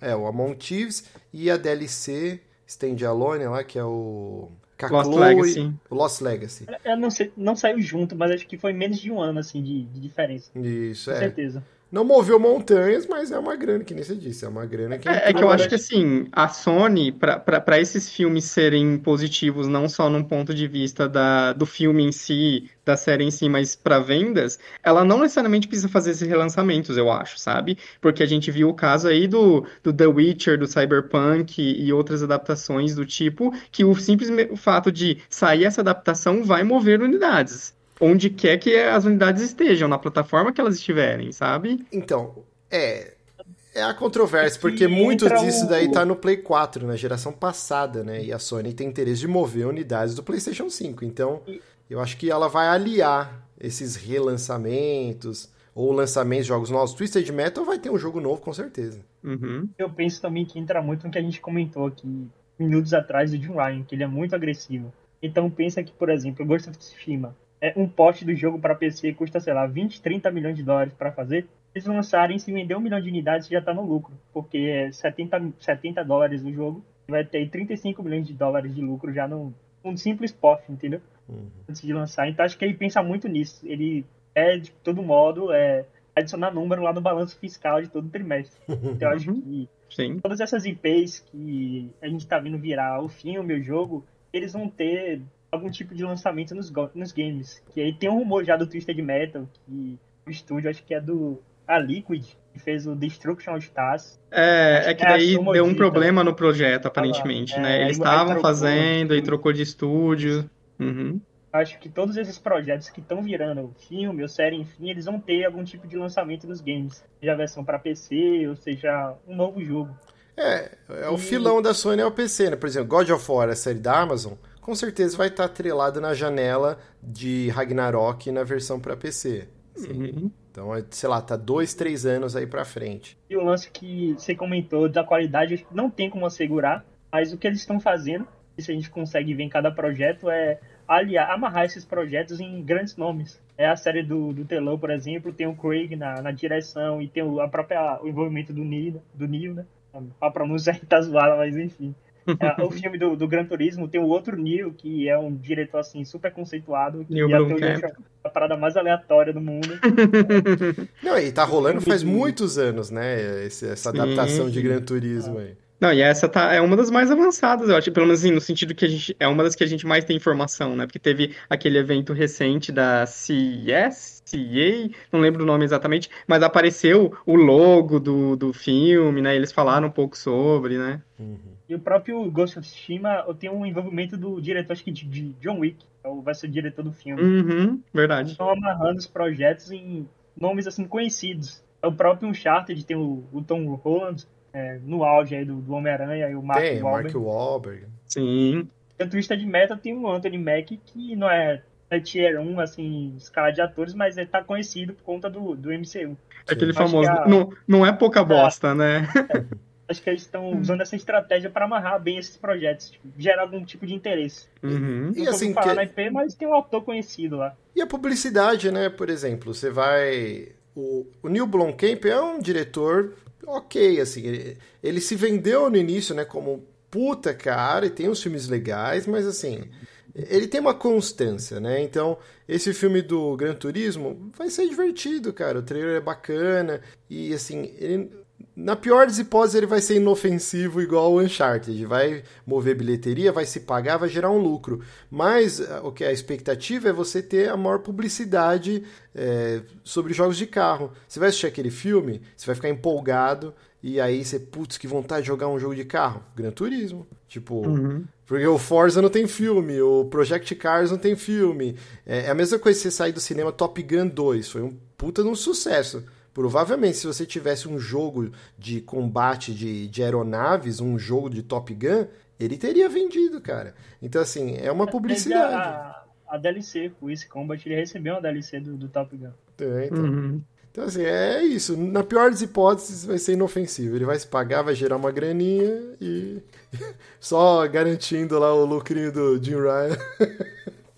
é, o Among Thieves e a DLC Standalone lá, que é o Lost Legacy. Lost Legacy. Eu não sei, não saiu junto, mas acho que foi menos de um ano assim de, de diferença. Isso, Com é. certeza. Não moveu montanhas, mas é uma grana, que nem você disse, é uma grana que... É, é que eu acho que, assim, a Sony, para esses filmes serem positivos, não só num ponto de vista da, do filme em si, da série em si, mas para vendas, ela não necessariamente precisa fazer esses relançamentos, eu acho, sabe? Porque a gente viu o caso aí do, do The Witcher, do Cyberpunk e outras adaptações do tipo, que o simples fato de sair essa adaptação vai mover unidades onde quer que as unidades estejam, na plataforma que elas estiverem, sabe? Então, é. É a controvérsia, é porque muito disso daí tá no Play 4, na geração passada, né? E a Sony tem interesse de mover unidades do PlayStation 5. Então, eu acho que ela vai aliar esses relançamentos ou lançamentos de jogos novos. Twisted Metal vai ter um jogo novo, com certeza. Uhum. Eu penso também que entra muito no que a gente comentou aqui minutos atrás do Jim Ryan, que ele é muito agressivo. Então pensa que, por exemplo, o Ghost of Tsushima, é, um pote do jogo para PC custa, sei lá, 20, 30 milhões de dólares para fazer, eles lançarem, se vender um milhão de unidades, já está no lucro. Porque é 70, 70 dólares o jogo, vai ter 35 milhões de dólares de lucro já no um simples pote, entendeu? Uhum. Antes de lançar. Então acho que ele pensa muito nisso. Ele é, de todo modo, é, adicionar número lá no balanço fiscal de todo trimestre. *laughs* Então eu acho que Sim. todas essas IPs que a gente está vendo virar o filme, o jogo, eles vão ter algum tipo de lançamento nos, nos games. Que aí tem um rumor já do Twisted Metal, que o estúdio acho que é do a Liquid, que fez o Destruction Stars. É, é que é daí deu um problema no projeto, aparentemente, ah, né? Eles estavam fazendo e trocou de estúdio. Uhum. acho que todos esses projetos que estão virando filme ou série, enfim, eles vão ter algum tipo de lançamento nos games. Seja a versão para PC, ou seja, um novo jogo. É, é o e... filão da Sony é o PC, né? Por exemplo, God of War, a série da Amazon, com certeza vai estar atrelado na janela de Ragnarok na versão para PC. Uhum. Então, é, sei lá, tá dois, três anos aí pra frente. E o lance que você comentou da qualidade, não tem como assegurar, mas o que eles estão fazendo, isso a gente consegue ver em cada projeto, é aliar, amarrar esses projetos em grandes nomes. É a série do, do Telão, por exemplo, tem o Craig na, na direção e tem o, a própria, o envolvimento do Neil, do Neil né? A pronúncia aí *laughs* tá zoada, mas enfim. É, o *laughs* filme do, do Gran Turismo tem o outro Neil, que é um diretor assim super conceituado, que Neil é a parada mais aleatória do mundo. Não, e tá rolando faz muitos anos, né? Esse, essa adaptação de Gran Turismo aí. Não, e essa tá, é uma das mais avançadas, eu acho, pelo menos assim, no sentido que a gente, é uma das que a gente mais tem informação, né? Porque teve aquele evento recente da CES, CEA, não lembro o nome exatamente, mas apareceu o logo do, do filme, né? Eles falaram um pouco sobre, né? Uhum. E o próprio Ghost of Tsushima tem um envolvimento do diretor, acho que de, de John Wick, que é vai ser o diretor do filme. Uhum, verdade. Estão amarrando os projetos em nomes, assim, conhecidos. É o próprio Uncharted tem o, o Tom Holland, é, no auge aí do, do Homem-Aranha e o Mark tem, Wahlberg. Mark Wahlberg. Sim. E o Twista de Meta tem o Anthony Mack, que não é, é tier 1, assim, escala de atores, mas ele tá conhecido por conta do, do MCU. É aquele famoso, a... não, não é pouca bosta, é, né? É. *laughs* Acho que eles estão usando essa estratégia para amarrar bem esses projetos, tipo, gerar algum tipo de interesse. Uhum. Não e assim, falar que... na IP, mas tem um autor conhecido lá. E a publicidade, né? Por exemplo, você vai... O, o Neil Blomkamp é um diretor ok, assim, ele, ele, se vendeu no início, né, como puta cara, e tem uns filmes legais, mas assim, ele tem uma constância, né? Então, esse filme do Gran Turismo vai ser divertido, cara. O trailer é bacana e assim, ele na pior das hipóteses, ele vai ser inofensivo igual o Uncharted. Vai mover bilheteria, vai se pagar, vai gerar um lucro. Mas eh, o que é a expectativa é você ter a maior publicidade é, sobre jogos de carro. Você vai assistir aquele filme, você vai ficar empolgado, e aí você, putz, que vontade de jogar um jogo de carro. Gran Turismo. Tipo, uhum. porque o Forza não tem filme, o Project Cars não tem filme. É, é a mesma coisa que você sair do cinema Top Gun 2. Foi um puta de um sucesso. Provavelmente, se você tivesse um jogo de combate de, de aeronaves, um jogo de Top Gun, ele teria vendido, cara. Então, assim, é uma publicidade. A, a DLC, o Ace Combat, ele recebeu uma DLC do, do Top Gun. É, então. Uhum. Então, assim, é isso. Na pior das hipóteses, vai ser inofensivo. Ele vai se pagar, vai gerar uma graninha e *laughs* só garantindo lá o lucrinho do Jim Ryan.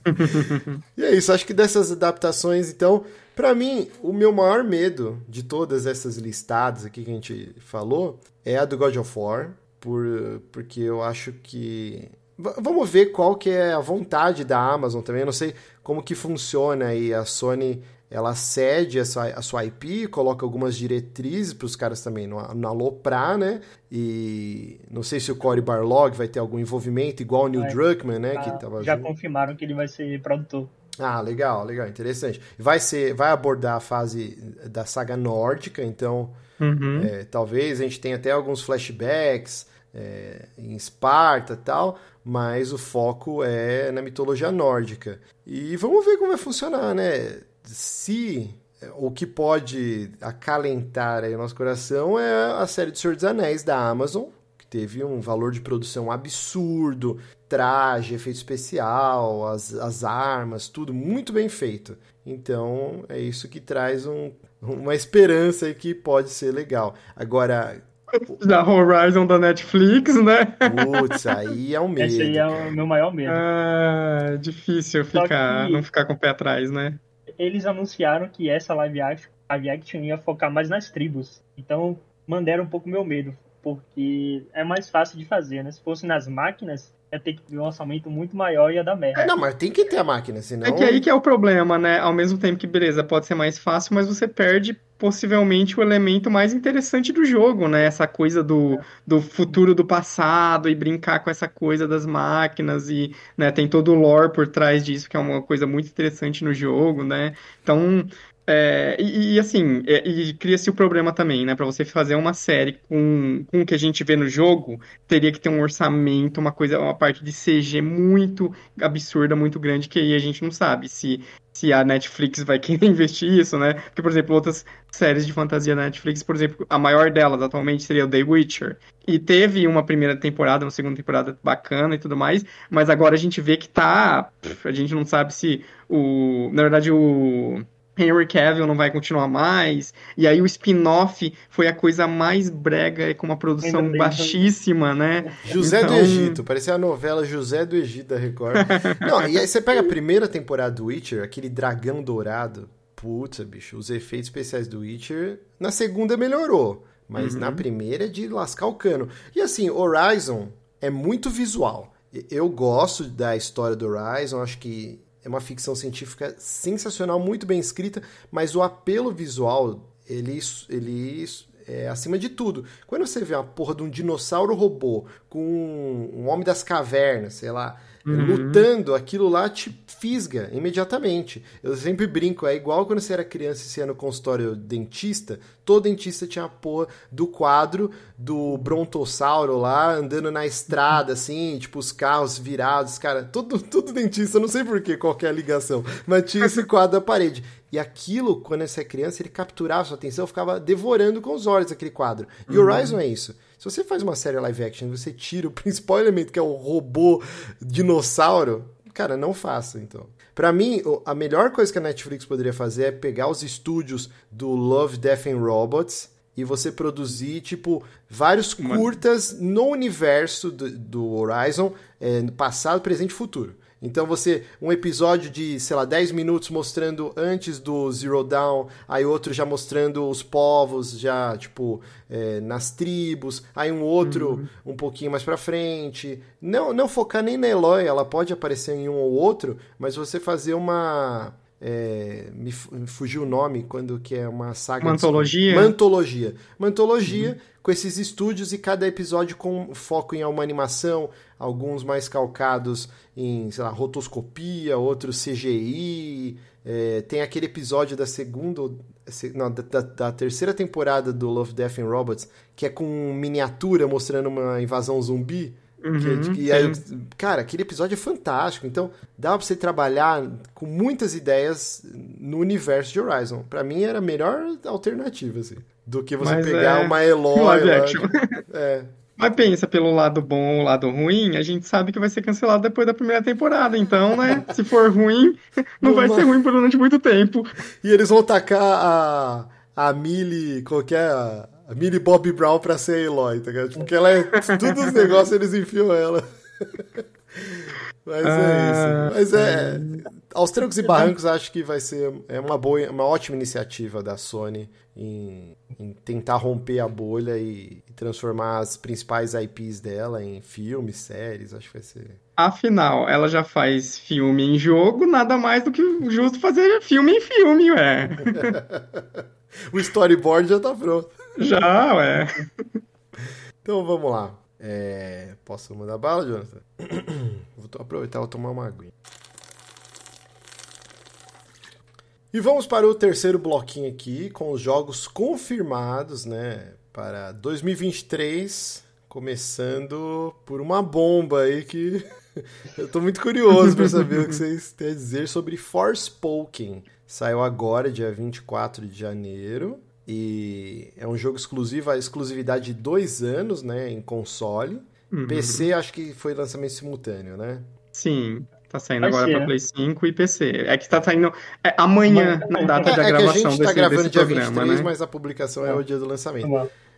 *laughs* e é isso. Acho que dessas adaptações, então, para mim, o meu maior medo de todas essas listadas aqui que a gente falou é a do God of War, por, porque eu acho que vamos ver qual que é a vontade da Amazon também. Eu não sei como que funciona aí a Sony ela cede essa, a sua IP, coloca algumas diretrizes para os caras também não, não aloprar, né? E não sei se o Cory Barlog vai ter algum envolvimento, igual o Neil Druckmann, né? Ah, que tava já junto. confirmaram que ele vai ser produtor. Ah, legal, legal, interessante. Vai ser, vai abordar a fase da saga nórdica, então uhum. é, talvez a gente tenha até alguns flashbacks é, em Esparta tal, mas o foco é na mitologia nórdica. E vamos ver como vai funcionar, né? Se é, o que pode acalentar aí o nosso coração é a série do Senhor dos Anéis da Amazon, teve um valor de produção absurdo, traje, efeito especial, as, as armas, tudo muito bem feito. Então é isso que traz um, uma esperança aí que pode ser legal. Agora. *laughs* Da Horizon da Netflix, né? Putz, aí é um medo. *laughs* Esse aí é o meu maior medo. Ah, difícil ficar, não ficar com o pé atrás, né? Eles anunciaram que essa live action, live action ia focar mais nas tribos. Então, mandaram um pouco meu medo, porque é mais fácil de fazer, né? Se fosse nas máquinas, ia ter que ter um orçamento muito maior e ia dar merda. Não, mas tem que ter a máquina, senão. É que aí que é o problema, né? Ao mesmo tempo que, beleza, pode ser mais fácil, mas você perde possivelmente o elemento mais interessante do jogo, né? Essa coisa do, do futuro do passado e brincar com essa coisa das máquinas e né, tem todo o lore por trás disso, que é uma coisa muito interessante no jogo, né? Então, É, e, e, assim, é, e cria-se o problema também, né? Para você fazer uma série com, com o que a gente vê no jogo, teria que ter um orçamento, uma coisa, uma parte de CG muito absurda, muito grande, que aí a gente não sabe se, se a Netflix vai *laughs* querer investir isso, né? Porque, por exemplo, outras séries de fantasia da Netflix, por exemplo, a maior delas atualmente seria o The Witcher. E teve uma primeira temporada, uma segunda temporada bacana e tudo mais, mas agora a gente vê que tá. A gente não sabe se o. Na verdade, o Henry Cavill não vai continuar mais. E aí o spin-off foi a coisa mais brega, com uma produção baixíssima, né? José então... do Egito, parecia a novela José do Egito da Record. *laughs* não, e aí você pega a primeira temporada do Witcher, aquele dragão dourado. Putz, bicho, os efeitos especiais do Witcher, na segunda melhorou. Mas uhum. na primeira é de lascar o cano. E assim, Horizon é muito visual. Eu gosto da história do Horizon, acho que é uma ficção científica sensacional, muito bem escrita, mas o apelo visual, ele, ele é acima de tudo. Quando você vê uma porra de um dinossauro robô com um homem das cavernas, sei lá, uhum. lutando, aquilo lá te fisga imediatamente. Eu sempre brinco, é igual quando você era criança e você ia no consultório dentista, todo dentista tinha a porra do quadro do brontossauro lá, andando na estrada, assim, tipo, os carros virados, cara, todo, todo dentista, não sei porquê, qual é a ligação, mas tinha esse quadro da parede. E aquilo, quando você é criança, ele capturava sua atenção, ficava devorando com os olhos aquele quadro. E uhum. Horizon é isso. Se você faz uma série live action você tira o *laughs* principal elemento, que é o robô dinossauro, cara, não faça, então. Para mim, a melhor coisa que a Netflix poderia fazer é pegar os estúdios do Love, Death and Robots e você produzir, tipo, vários curtas no universo do, do Horizon, é, passado, presente e futuro. Então você, um episódio de, sei lá, 10 minutos mostrando antes do Zero Dawn, aí outro já mostrando os povos, já, tipo, é, nas tribos, aí um outro uhum. um pouquinho mais pra frente. Não, não focar nem na Eloy, ela pode aparecer em um ou outro, mas você fazer uma. É, me, fugiu o nome quando que é uma saga. Mantologia? Mantologia. Mantologia, uhum. com esses estúdios e cada episódio com foco em uma animação, alguns mais calcados em, sei lá, rotoscopia, outros CGI. É, tem aquele episódio da segunda, não, da, da, terceira temporada do Love, Death and Robots, que é com miniatura mostrando uma invasão zumbi. Uhum, que, aí, cara, aquele episódio é fantástico. Então, dá pra você trabalhar com muitas ideias no universo de Horizon. Para mim, era a melhor alternativa, assim, do que você Mas pegar é... uma Eloy. *laughs* *laughs* É, mas pensa pelo lado bom ou lado ruim, a gente sabe que vai ser cancelado depois da primeira temporada. Então, né, *laughs* se for ruim, não vai ser ruim durante muito tempo. E eles vão tacar a, a Millie, qualquer. A, a Millie Bob Brown pra ser a Eloy, tá ligado? Porque ela é. Todos os negócios eles enfiam ela. *laughs* Mas ah, é isso. Mas é. Aos trancos e barrancos, acho que vai ser é uma boa, uma ótima iniciativa da Sony em, em tentar romper a bolha e, e, transformar as principais IPs dela em filmes, séries. Acho que vai ser. Afinal, ela já faz filme em jogo, nada mais do que justo fazer filme em filme, ué. *laughs* o storyboard já tá pronto. Já, ué. Então vamos lá. É... Posso mandar bala, Jonathan? *clears throat* Vou aproveitar e tomar uma aguinha. E vamos para o terceiro bloquinho aqui, com os jogos confirmados, né? Para 2023, começando por uma bomba aí que *laughs* eu tô muito curioso para saber o que vocês têm a dizer sobre Forspoken. Saiu agora, dia 24 de janeiro. E é um jogo exclusivo, a exclusividade de dois anos, né, em console. Uhum. PC acho que foi lançamento simultâneo, né? Sim, tá saindo Vai agora ser. pra Play 5 e PC. É que tá saindo é, amanhã, na data é, da gravação é que a gente tá desse, gravando dia programa, 23, né? mas a publicação é o dia do lançamento.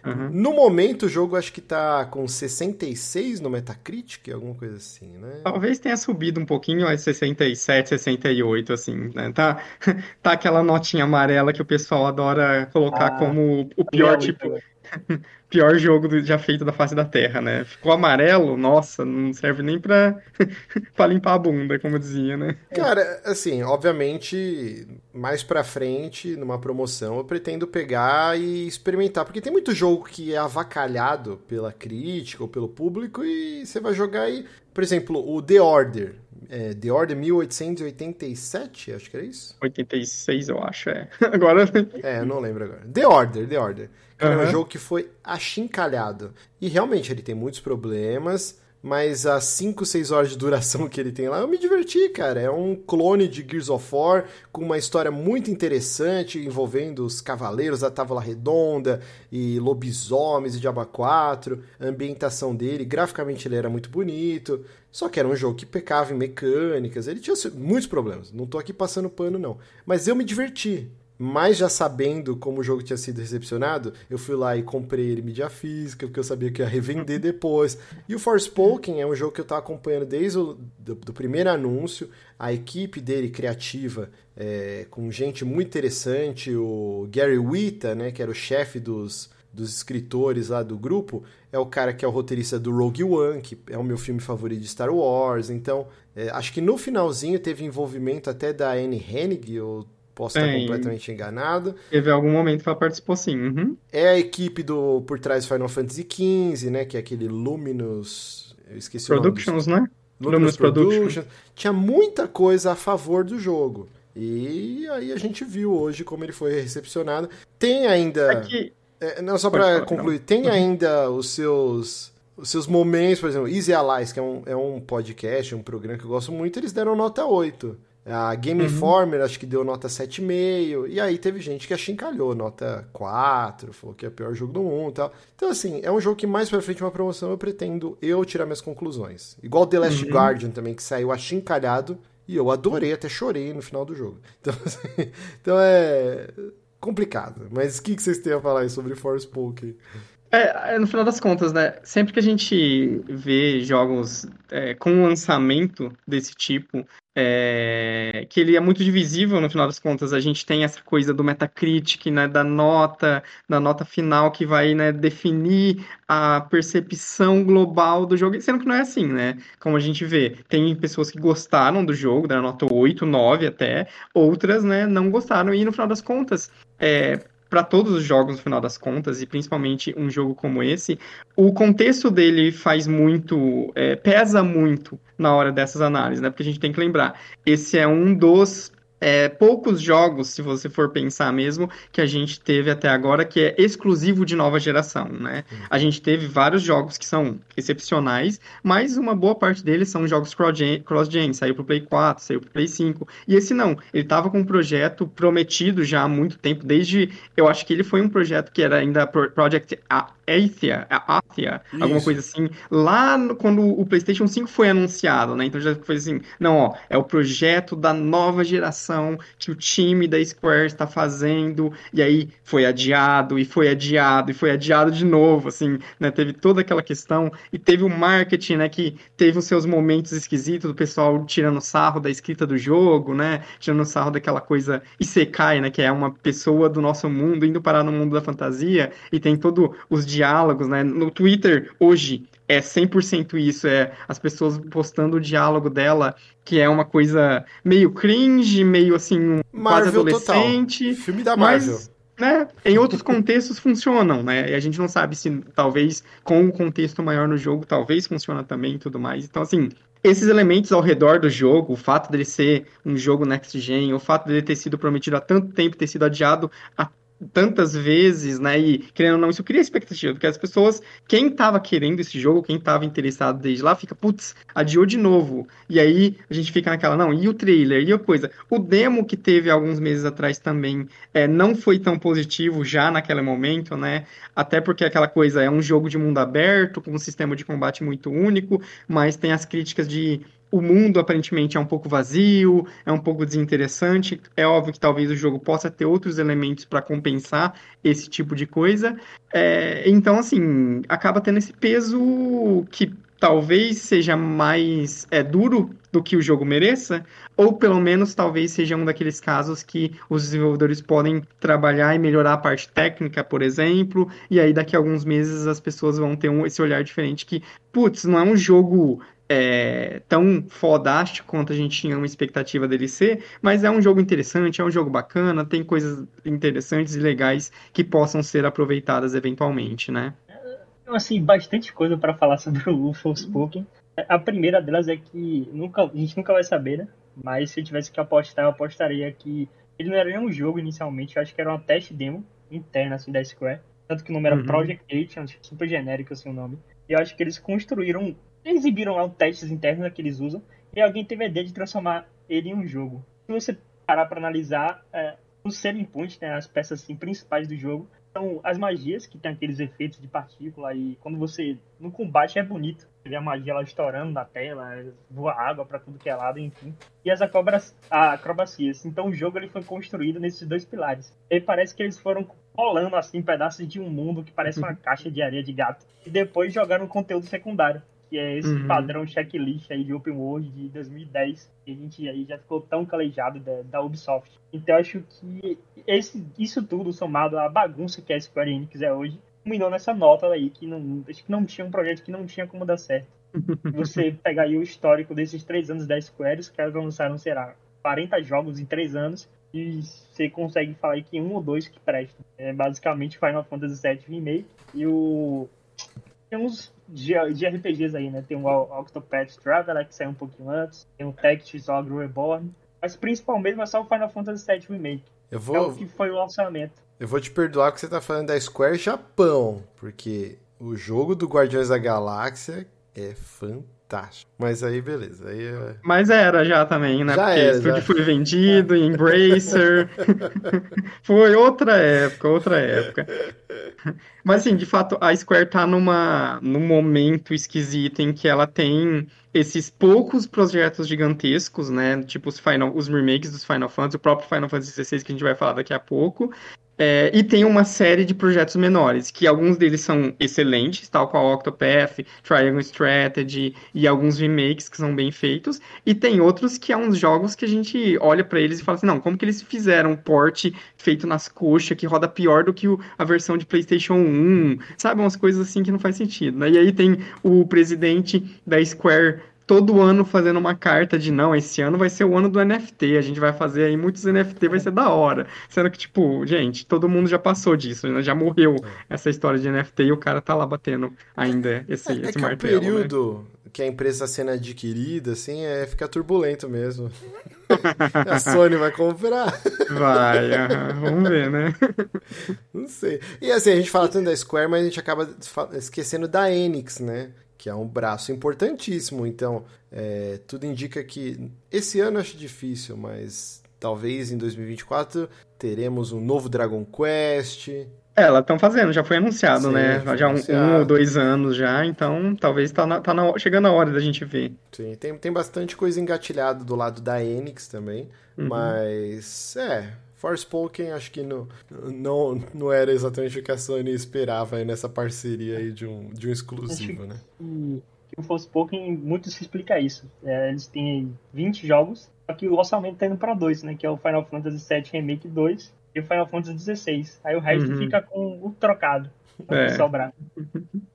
Uhum. No momento, o jogo acho que tá com 66 no Metacritic, alguma coisa assim, né? Talvez tenha subido um pouquinho, a 67, 68, assim, né? Tá, *laughs* tá aquela notinha amarela que o pessoal adora colocar ah, como o pior tipo *laughs* pior jogo do, já feito da face da Terra, né? Ficou amarelo, nossa, não serve nem pra, *laughs* pra limpar a bunda, como dizia, né? Cara, assim, obviamente, mais pra frente, numa promoção, eu pretendo pegar e experimentar, porque tem muito jogo que é avacalhado pela crítica ou pelo público e você vai jogar e, por exemplo, o The Order, é, The Order 1887, acho que era isso? 86, eu acho, é. *laughs* Agora. É, eu não lembro agora. The Order, The Order. Uhum. É um jogo que foi achincalhado. E realmente ele tem muitos problemas mas as 5, 6 horas de duração *laughs* que ele tem lá, eu me diverti, cara. É um clone de Gears of War com uma história muito interessante envolvendo os cavaleiros da Távola Redonda e lobisomens e Diaba 4. A ambientação dele, graficamente ele era muito bonito. Só que era um jogo que pecava em mecânicas, ele tinha muitos problemas. Não tô aqui passando pano, não. Mas eu me diverti mas já sabendo como o jogo tinha sido recepcionado, eu fui lá e comprei ele mídia física, porque eu sabia que ia revender depois. E o Forspoken é um jogo que eu estava acompanhando desde o do, do, primeiro anúncio. A equipe dele criativa, é, com gente muito interessante, o Gary Wita, né, que era o chefe dos, dos escritores lá do grupo, é o cara que é o roteirista do Rogue One, que é o meu filme favorito de Star Wars. Então, é, acho que no finalzinho teve envolvimento até da Anne Hennig, eu Posso estar completamente enganado. Teve algum momento que ela participou, sim. Uhum. É a equipe do por trás Final Fantasy XV, né? Que é aquele Luminous. Eu esqueci Productions, o nome. né? Luminous, Luminous Productions. Productions. Tinha muita coisa a favor do jogo. E aí a gente viu hoje como ele foi recepcionado. Tem ainda. Aqui... É, não, só para concluir, não. tem uhum. ainda os seus os seus momentos, por exemplo, Easy Allies, que é um, é um podcast, um programa que eu gosto muito, eles deram nota 8. A Game uhum. Informer acho que deu nota 7,5. E aí teve gente que achincalhou, nota 4, falou que é o pior jogo do mundo e tal. Então, assim, é um jogo que mais pra frente uma promoção eu pretendo eu tirar minhas conclusões. Igual The Last uhum. Guardian também, que saiu achincalhado. E eu adorei, até chorei no final do jogo. *laughs* Então, assim, então é complicado. Mas o que, que vocês têm a falar aí sobre Forspoken? É, é, no final das contas, né? Sempre que a gente vê jogos é, com lançamento desse tipo, é, que ele é muito divisível no final das contas. A gente tem essa coisa do Metacritic, né, da nota, da nota final que vai né, definir a percepção global do jogo, sendo que não é assim, né? Como a gente vê, tem pessoas que gostaram do jogo, da nota 8, 9 até, outras, né, não gostaram, e no final das contas, é, para todos os jogos, no final das contas, e principalmente um jogo como esse, o contexto dele faz muito, é, pesa muito na hora dessas análises, né? Porque a gente tem que lembrar, esse é um dos é, poucos jogos, se você for pensar mesmo, que a gente teve até agora, que é exclusivo de nova geração, né? A gente teve vários jogos que são excepcionais, mas uma boa parte deles são jogos cross-gen, saiu pro Play 4, saiu pro Play 5, e esse não, ele tava com um projeto prometido já há muito tempo, desde, eu acho que ele foi um projeto que era ainda Project Athia, Athia alguma coisa assim, lá no, quando o PlayStation 5 foi anunciado, né? Então já foi assim, não, ó, é o projeto da nova geração que o time da Square está fazendo, e aí foi adiado, e foi adiado, e foi adiado de novo, assim, né? Teve toda aquela questão, e teve o marketing, né, que teve os seus momentos esquisitos, do pessoal tirando sarro da escrita do jogo, né? Tirando sarro daquela coisa Isekai, né? Que é uma pessoa do nosso mundo indo parar no mundo da fantasia, e tem todos os diálogos, né? No Twitter, hoje, é 100% isso, é as pessoas postando o diálogo dela, que é uma coisa meio cringe, meio assim, Marvel quase adolescente. Total. Filme da Marvel. Mas, né, em outros contextos funcionam, né? E a gente não sabe se talvez com um contexto maior no jogo, talvez funciona também e tudo mais. Então, assim, esses elementos ao redor do jogo, o fato dele ser um jogo next gen, o fato dele ter sido prometido há tanto tempo, ter sido adiado há tantas vezes, né? E querendo ou não, isso cria expectativa, porque as pessoas, quem tava querendo esse jogo, quem tava interessado desde lá, fica, putz, adiou de novo. E aí a gente fica naquela, não, e o trailer, e a coisa. O demo que teve alguns meses atrás também é, não foi tão positivo já naquele momento, né? Até porque aquela coisa é um jogo de mundo aberto, com um sistema de combate muito único, mas tem as críticas de o mundo aparentemente é um pouco vazio, é um pouco desinteressante. É óbvio que talvez o jogo possa ter outros elementos para compensar esse tipo de coisa. É, então, assim, acaba tendo esse peso que talvez seja mais é, duro do que o jogo mereça, ou pelo menos talvez seja um daqueles casos que os desenvolvedores podem trabalhar e melhorar a parte técnica, por exemplo, e aí daqui a alguns meses as pessoas vão ter um, esse olhar diferente que, putz, não é um jogo é, tão fodástico quanto a gente tinha uma expectativa dele ser, mas é um jogo interessante, é um jogo bacana, tem coisas interessantes e legais que possam ser aproveitadas eventualmente, né? Assim, bastante coisa para falar sobre o Forspoken. A primeira delas é que nunca, a gente nunca vai saber, né? Mas se eu tivesse que apostar, eu apostaria que ele não era nem um jogo inicialmente, eu acho que era uma teste demo interna assim, da Square. Tanto que o nome era uhum. Project 8, super genérico assim o nome. E eu acho que eles construíram, exibiram lá os testes internos que eles usam, e alguém teve a ideia de transformar ele em um jogo. Se você parar para analisar, é, o selling point, né, as peças assim, principais do jogo, são as magias, que tem aqueles efeitos de partícula, e quando você. No combate é bonito. Você vê a magia lá estourando na tela, voa água para tudo que é lado, enfim. E as acrobacias. Então o jogo ele foi construído nesses dois pilares. E parece que eles foram rolando assim pedaços de um mundo que parece uma *laughs* caixa de areia de gato. E depois jogaram conteúdo secundário que é esse uhum. padrão checklist aí de Open World de 2010, que a gente aí já ficou tão calejado da, da Ubisoft. Então acho que esse, isso tudo somado à bagunça que a Square Enix é hoje, culminou nessa nota aí, que não, acho que não tinha um projeto que não tinha como dar certo. *laughs* Você pegar aí o histórico desses três anos da Square, os caras lançaram, será, 40 jogos em três anos, e você consegue falar aí que um ou dois que prestam. É basicamente Final Fantasy VII Remake e o tem uns de, de RPGs aí, né? Tem o Octopath Traveler, que saiu um pouquinho antes. Tem o Tactics Ogre Reborn. Mas principalmente é só o Final Fantasy VII Remake. Eu vou... É o que foi o lançamento. Eu vou te perdoar que você tá falando da Square Japão, porque o jogo do Guardiões da Galáxia é fantástico. Mas aí, beleza. Aí é... Mas era já também, né? Já Porque era, estúdio já. foi vendido, Embracer. *laughs* foi outra época, outra época. Mas assim, de fato, a Square tá numa, num momento esquisito em que ela tem esses poucos projetos gigantescos, né? Tipo os, Final, os remakes dos Final Fantasy, o próprio Final Fantasy XVI que a gente vai falar daqui a pouco. É, e tem uma série de projetos menores, que alguns deles são excelentes, tal qual Octopath, Triangle Strategy e alguns remakes que são bem feitos. E tem outros que é uns jogos que a gente olha para eles e fala assim, não, como que eles fizeram um port feito nas coxas que roda pior do que o, a versão de PlayStation 1, sabe? Umas coisas assim que não faz sentido. Né? E aí tem o presidente da Square todo ano fazendo uma carta de não, esse ano vai ser o ano do NFT, a gente vai fazer aí muitos NFT, vai ser da hora. Sendo que, tipo, gente, todo mundo já passou disso, né? já morreu é. essa história de NFT e o cara tá lá batendo ainda esse, é, esse é martelo. É o período né? que a empresa sendo adquirida, assim, é ficar turbulento mesmo. *laughs* a Sony vai comprar. Vai, uh -huh. vamos ver, né? Não sei. E assim, a gente fala tanto da Square, mas a gente acaba esquecendo da Enix, né? Que é um braço importantíssimo. Então, é, tudo indica que esse ano acho difícil, mas talvez em 2024 teremos um novo Dragon Quest. É, elas estão fazendo, já foi anunciado, Sim, né? Foi já anunciado. Um, um, ou dois anos já, então talvez tá, na, tá na, chegando a hora da gente ver. Sim, tem, tem bastante coisa engatilhada do lado da Enix também, uhum. mas é, Forspoken acho que não, não, não era exatamente o que a Sony esperava nessa parceria aí de um, de um exclusivo, né? Que, que o Forspoken muito se explica isso. É, eles têm 20 jogos, só que o orçamento tá indo pra dois, né? Que é o Final Fantasy VII Remake 2 e o Final Fantasy XVI. Aí o resto uhum. fica com o trocado. Pra é. sobrar. *laughs*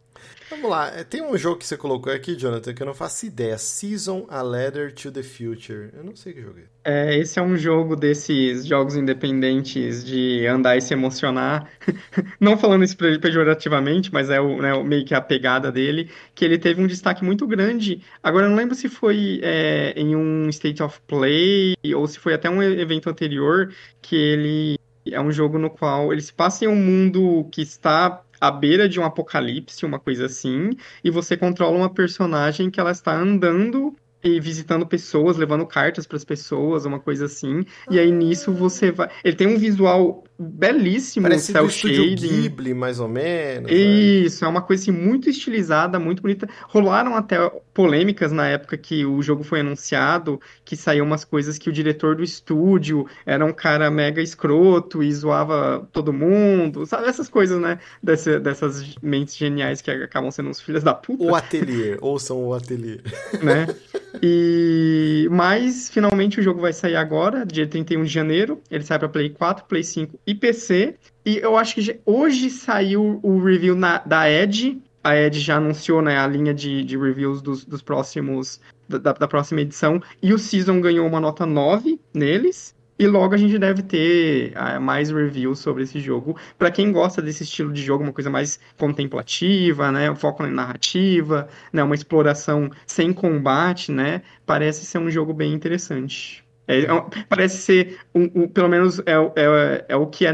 Vamos lá, é, tem um jogo que você colocou aqui, Jonathan, que eu não faço ideia. Season a Ladder to the Future. Eu não sei que jogo é. É, esse é um jogo desses jogos independentes de andar e se emocionar. *laughs* não falando isso pejorativamente, mas é o, né, meio que a pegada dele, que ele teve um destaque muito grande. Agora eu não lembro se foi é, em um State of Play ou se foi até um evento anterior que ele é um jogo no qual ele se passa em um mundo que está à beira de um apocalipse, uma coisa assim, e você controla uma personagem que ela está andando e visitando pessoas, levando cartas para as pessoas, uma coisa assim. E aí nisso você vai. Ele tem um visual belíssimo, Parece cel shading. Ghibli, mais ou menos. Né? Isso, né? é uma coisa assim, muito estilizada, muito bonita. Rolaram até polêmicas na época que o jogo foi anunciado, que saiu umas coisas que o diretor do estúdio era um cara mega escroto e zoava todo mundo, sabe? Essas coisas, né? Desse, dessas mentes geniais que acabam sendo uns filhos da puta. O ateliê, ouçam o ateliê. Né? *laughs* E mas finalmente o jogo vai sair agora, dia 31 de janeiro. Ele sai para Play 4, Play 5 e PC. E eu acho que hoje saiu o review na, da Edge. A Edge já anunciou né, a linha de, de reviews dos, dos próximos da, da, próxima edição. E o Season ganhou uma nota 9 neles. E logo a gente deve ter uh, mais reviews sobre esse jogo. Para quem gosta desse estilo de jogo, uma coisa mais contemplativa, né? foco na narrativa, né? Uma exploração sem combate, né? Parece ser um jogo bem interessante. É, é parece ser, um, um, pelo menos, é, é, é o que a,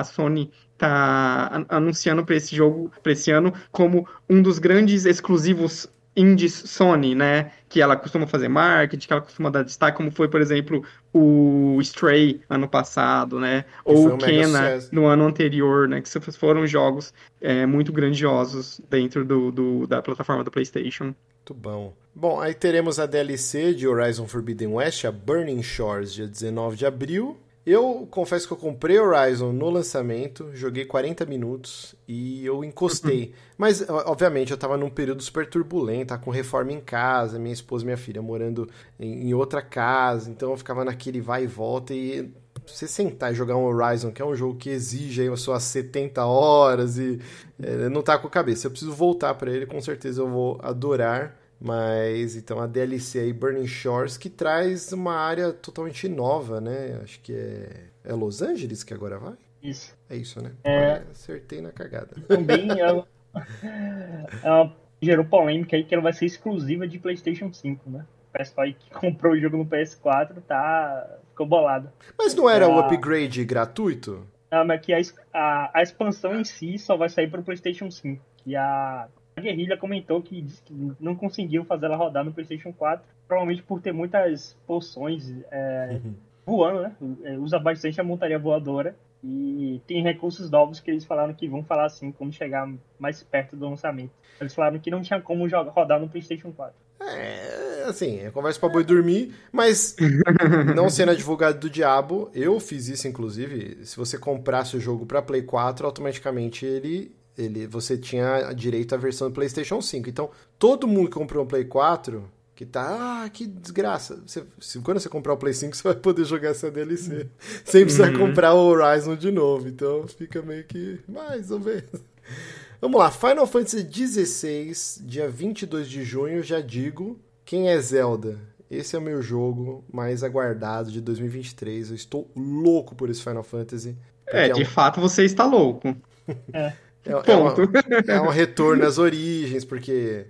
a Sony tá anunciando para esse jogo, para esse ano, como um dos grandes exclusivos indies Sony, né? Que ela costuma fazer marketing, que ela costuma dar destaque, como foi, por exemplo, o Stray ano passado, né? Ou o Kena no ano anterior, né? Que foram jogos é, muito grandiosos dentro do, do, da plataforma do PlayStation. Muito bom. Bom, aí teremos a DLC de Horizon Forbidden West, a Burning Shores, dia 19 de abril. Eu confesso que eu comprei Horizon no lançamento, joguei 40 minutos e eu encostei. *laughs* Mas, obviamente, eu tava num período super turbulento, com reforma em casa, minha esposa e minha filha morando em, outra casa, então eu ficava naquele vai e volta e você sentar e jogar um Horizon, que é um jogo que exige aí suas 70 horas e é, não tá com a cabeça. Eu preciso voltar para ele, com certeza eu vou adorar. Mas então a DLC aí, Burning Shores, que traz uma área totalmente nova, né? Acho que é, é Los Angeles que agora vai? Isso. É isso, né? É... acertei na cagada. Também é, *laughs* é uma, gerou polêmica aí que ela vai ser exclusiva de PlayStation 5, né? O pessoal aí que *laughs* comprou o jogo no PS4 tá... ficou bolado. Mas não era o um upgrade gratuito? Não, mas que a, a, a expansão em si só vai sair para o PlayStation 5. E a a Guerrilha comentou que, que não conseguiu fazer ela rodar no PlayStation 4, provavelmente por ter muitas poções é, uhum. voando, né? É, usa bastante a montaria voadora. E tem recursos novos que eles falaram que vão falar assim quando chegar mais perto do lançamento. Eles falaram que não tinha como jogar, rodar no PlayStation 4. É, assim, é conversa pra boi dormir, mas *laughs* não sendo advogado do diabo, eu fiz isso inclusive. Se você comprasse o jogo pra Play 4, automaticamente ele ele, você tinha direito à versão do PlayStation 5. Então, todo mundo que comprou um Play 4, que tá, ah, que desgraça. Você, se, quando você comprar o Play 5, *laughs* você vai poder jogar essa DLC. *laughs* Sem precisar uhum. comprar o Horizon de novo. Então, fica meio que mais ou menos. Vamos lá, Final Fantasy XVI, dia 22 de junho, já digo, quem é Zelda? Esse é o meu jogo mais aguardado de 2023. Eu estou louco por esse Final Fantasy. É, de é um... fato você está louco. É. É, é, uma, é um *laughs* retorno às origens, porque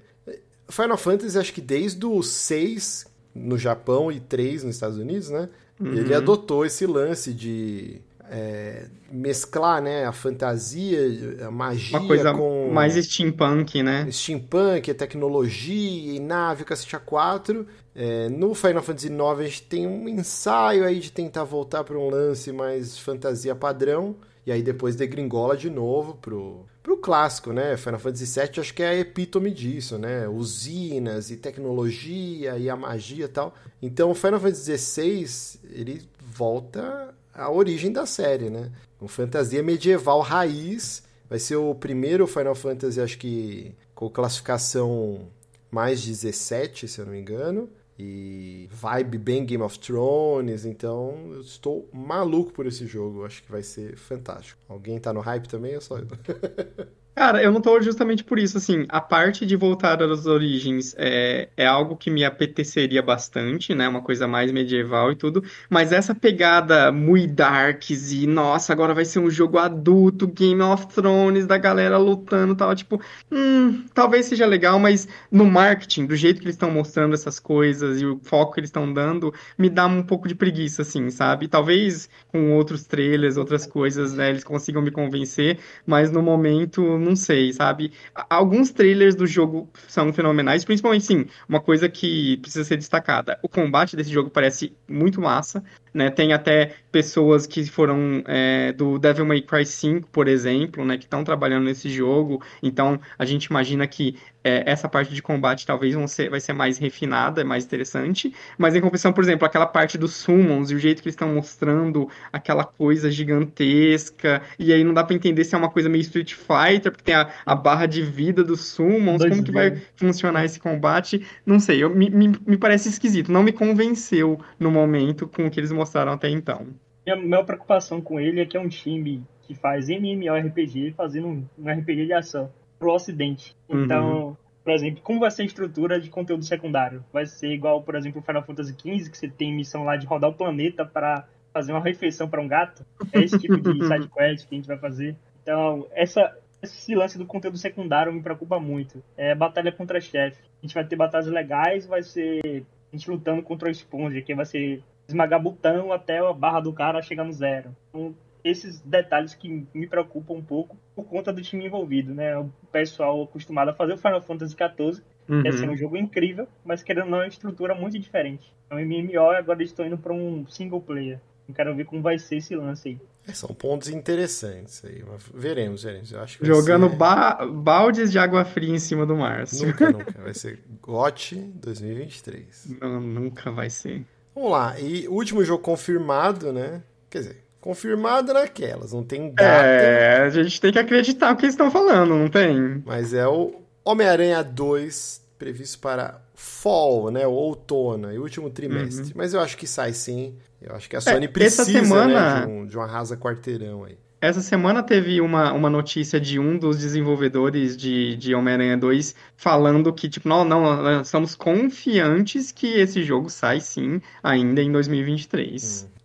Final Fantasy, acho que desde o 6 no Japão e 3 nos Estados Unidos, né? Uhum. Ele adotou esse lance de é, mesclar né, a fantasia, a magia Uma coisa com... mais steampunk, né? Steampunk, tecnologia e nave, cacete A4. É, no Final Fantasy IX a gente tem um ensaio aí de tentar voltar para um lance mais fantasia padrão. E aí depois degringola de novo pro, pro clássico, né? Final Fantasy VII acho que é a epítome disso, né? Usinas e tecnologia e a magia e tal. Então o Final Fantasy XVI, ele volta à origem da série, né? Com fantasia medieval raiz. Vai ser o primeiro Final Fantasy, acho que com classificação mais 17, se eu não me engano e vibe bem Game of Thrones, então eu estou maluco por esse jogo, acho que vai ser fantástico. Alguém tá no hype também ou só eu? *laughs* Cara, eu não tô justamente por isso, assim, a parte de voltar às origens é, é algo que me apeteceria bastante, né, uma coisa mais medieval e tudo, mas essa pegada muito darks e, nossa, agora vai ser um jogo adulto, Game of Thrones, da galera lutando e tal, tipo, hum, talvez seja legal, mas no marketing, do jeito que eles estão mostrando essas coisas e o foco que eles estão dando, me dá um pouco de preguiça, assim, sabe? Talvez com outros trailers, outras coisas, né, eles consigam me convencer, mas no momento não sei, sabe? Alguns trailers do jogo são fenomenais, principalmente, sim, uma coisa que precisa ser destacada. O combate desse jogo parece muito massa, né? Tem até pessoas que foram é, do Devil May Cry 5, por exemplo, né? Que estão trabalhando nesse jogo. Então, a gente imagina que é, essa parte de combate talvez vão ser, vai ser mais refinada, mais interessante. Mas em compensação, por exemplo, aquela parte dos summons e o jeito que eles estão mostrando aquela coisa gigantesca. E aí não dá para entender se é uma coisa meio Street Fighter, porque tem a, a barra de vida dos summons. Como que vai funcionar esse combate? Não sei, eu, me, me, me parece esquisito. Não me convenceu no momento com o que eles mostraram até então. Minha, minha preocupação com ele é que é um time que faz MMORPG fazendo um, um RPG de ação pro ocidente. Uhum. Então, uhum. por exemplo, como vai ser a estrutura de conteúdo secundário? Vai ser igual, por exemplo, Final Fantasy XV, que você tem missão lá de rodar o planeta para fazer uma refeição para um gato. É esse tipo de *laughs* side quest que a gente vai fazer. Então, essa, esse lance do conteúdo secundário me preocupa muito. É batalha contra chefe. A gente vai ter batalhas legais, vai ser a gente lutando contra o esponja, que vai ser esmagar botão até a barra do cara chegar no zero. Então, esses detalhes que me preocupam um pouco por conta do time envolvido, né? O pessoal acostumado a fazer o Final Fantasy XIV, uhum. que é ser um jogo incrível, mas querendo ou não, é uma estrutura muito diferente. Então, MMO agora estou indo para um single player. Eu quero ver como vai ser esse lance aí. É, são pontos interessantes aí. Veremos, veremos. Eu acho que Jogando ser... ba baldes de água fria em cima do Márcio. Nunca, *laughs* nunca. Vai ser GOT 2023. Não, nunca vai ser. Vamos lá. E o último jogo confirmado, né? Quer dizer, confirmado naquelas, não tem data. É, a gente tem que acreditar o que eles estão falando, não tem? Mas é o Homem-Aranha 2, previsto para fall, né? O outono, e último trimestre. Uhum. Mas eu acho que sai sim. Eu acho que a é, Sony é, precisa semana... né, de, um, de uma rasa quarteirão aí. Essa semana teve uma, uma notícia de um dos desenvolvedores de, de Homem-Aranha 2 falando que, tipo, não, não, nós estamos confiantes que esse jogo sai sim ainda em 2023. Hum.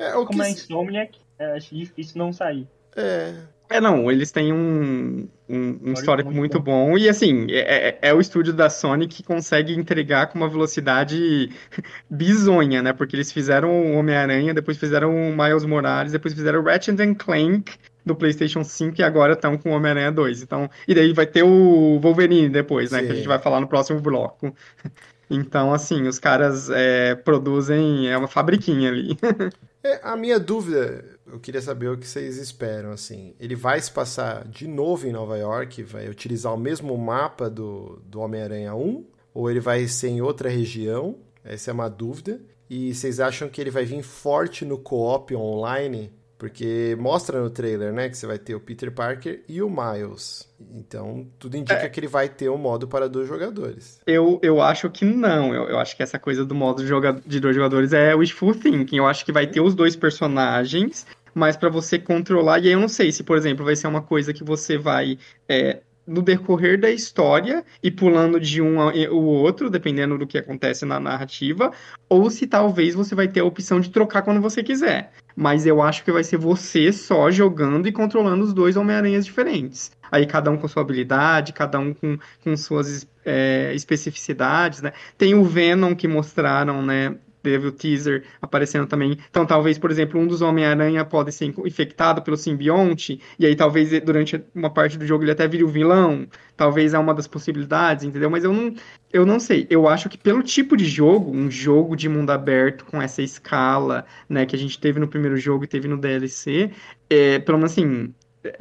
É, o Como que... é Insomniac, é, acho difícil não sair. É. É, não, eles têm um, um, um histórico muito bom. bom. E, assim, é, é, é, o estúdio da Sony que consegue entregar com uma velocidade *laughs* bizonha, né? Porque eles fizeram o Homem-Aranha, depois fizeram o Miles Morales, depois fizeram o Ratchet Clank do PlayStation 5 e agora estão com o Homem-Aranha 2. Então, e daí vai ter o Wolverine depois, né? Sim. Que a gente vai falar no próximo bloco. *laughs* Então, assim, os caras é, produzem, é uma fabriquinha ali. *laughs* é, a minha dúvida, eu queria saber o que vocês esperam, assim. Ele vai se passar de novo em Nova York, vai utilizar o mesmo mapa do, do Homem-Aranha 1? Ou ele vai ser em outra região? Essa é uma dúvida. E vocês acham que ele vai vir forte no co-op online? Porque mostra no trailer, né, que você vai ter o Peter Parker e o Miles. Então, tudo indica é. que ele vai ter um modo para dois jogadores. Eu, eu acho que não. Eu, eu acho que essa coisa do modo de, de dois jogadores é wishful thinking. Eu acho que vai ter os dois personagens, mas para você controlar. E aí eu não sei se, por exemplo, vai ser uma coisa que você vai. É, no decorrer da história e pulando de um ao outro, dependendo do que acontece na narrativa, ou se talvez você vai ter a opção de trocar quando você quiser. Mas eu acho que vai ser você só jogando e controlando os dois Homem-Aranhas diferentes. Aí cada um com sua habilidade, cada um com, com suas é, especificidades, né? Tem o Venom que mostraram, né? Teve o teaser aparecendo também. Então, talvez, por exemplo, um dos Homem-Aranha pode ser infectado pelo simbionte, e aí talvez durante uma parte do jogo ele até vire o vilão. Talvez é uma das possibilidades, entendeu? Mas eu não, eu não sei. Eu acho que pelo tipo de jogo, um jogo de mundo aberto com essa escala, né, que a gente teve no primeiro jogo e teve no DLC, é, pelo menos assim,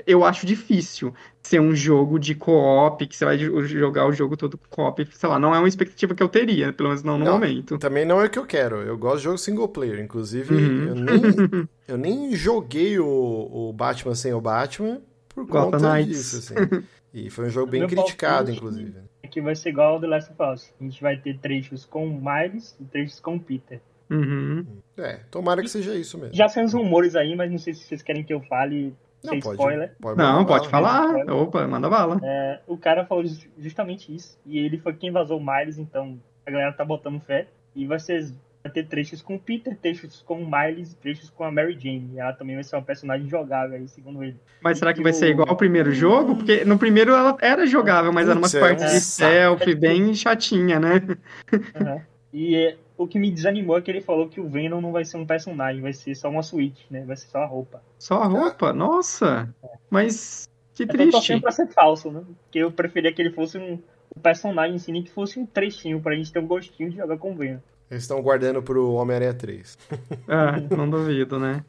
eu acho difícil ser um jogo de co-op, que você vai jogar o jogo todo co-op, sei lá, não é uma expectativa que eu teria, pelo menos não no não, momento. Também não é o que eu quero, eu gosto de jogo single player, inclusive uhum. eu, nem, *laughs* eu nem joguei o, o Batman sem o Batman por Gotham conta Knights. disso, assim. *laughs* E foi um jogo bem criticado, inclusive. É que vai ser igual ao The Last of Us. A gente vai ter trechos com o Miles e trechos com o Peter. Uhum. É, tomara que seja isso mesmo. Já tem uns rumores aí, mas não sei se vocês querem que eu fale não, sem pode, spoiler. Pode não, pode falar. Opa, manda bala. É, o cara falou justamente isso. E ele foi quem vazou o Miles, então a galera tá botando fé. E vai, ser, vai ter trechos com o Peter, trechos com o Miles, trechos com a Mary Jane. E ela também vai ser uma personagem jogável aí, segundo ele. Mas e será que vai o... ser igual ao primeiro jogo? Porque no primeiro ela era jogável, mas era umas partes é, de é, bem chatinha, né? Uhum. E o que me desanimou é que ele falou que o Venom não vai ser um personagem, vai ser só uma suíte, né? Vai ser só a roupa. Só a roupa? Nossa! É. Mas que triste. Eu tô pra ser falso, né? Porque eu preferia que ele fosse um, um personagem assim, nem que fosse um trechinho pra gente ter um gostinho de jogar com o Venom. Eles estão guardando pro Homem-Aranha 3. *laughs* ah, não duvido, né?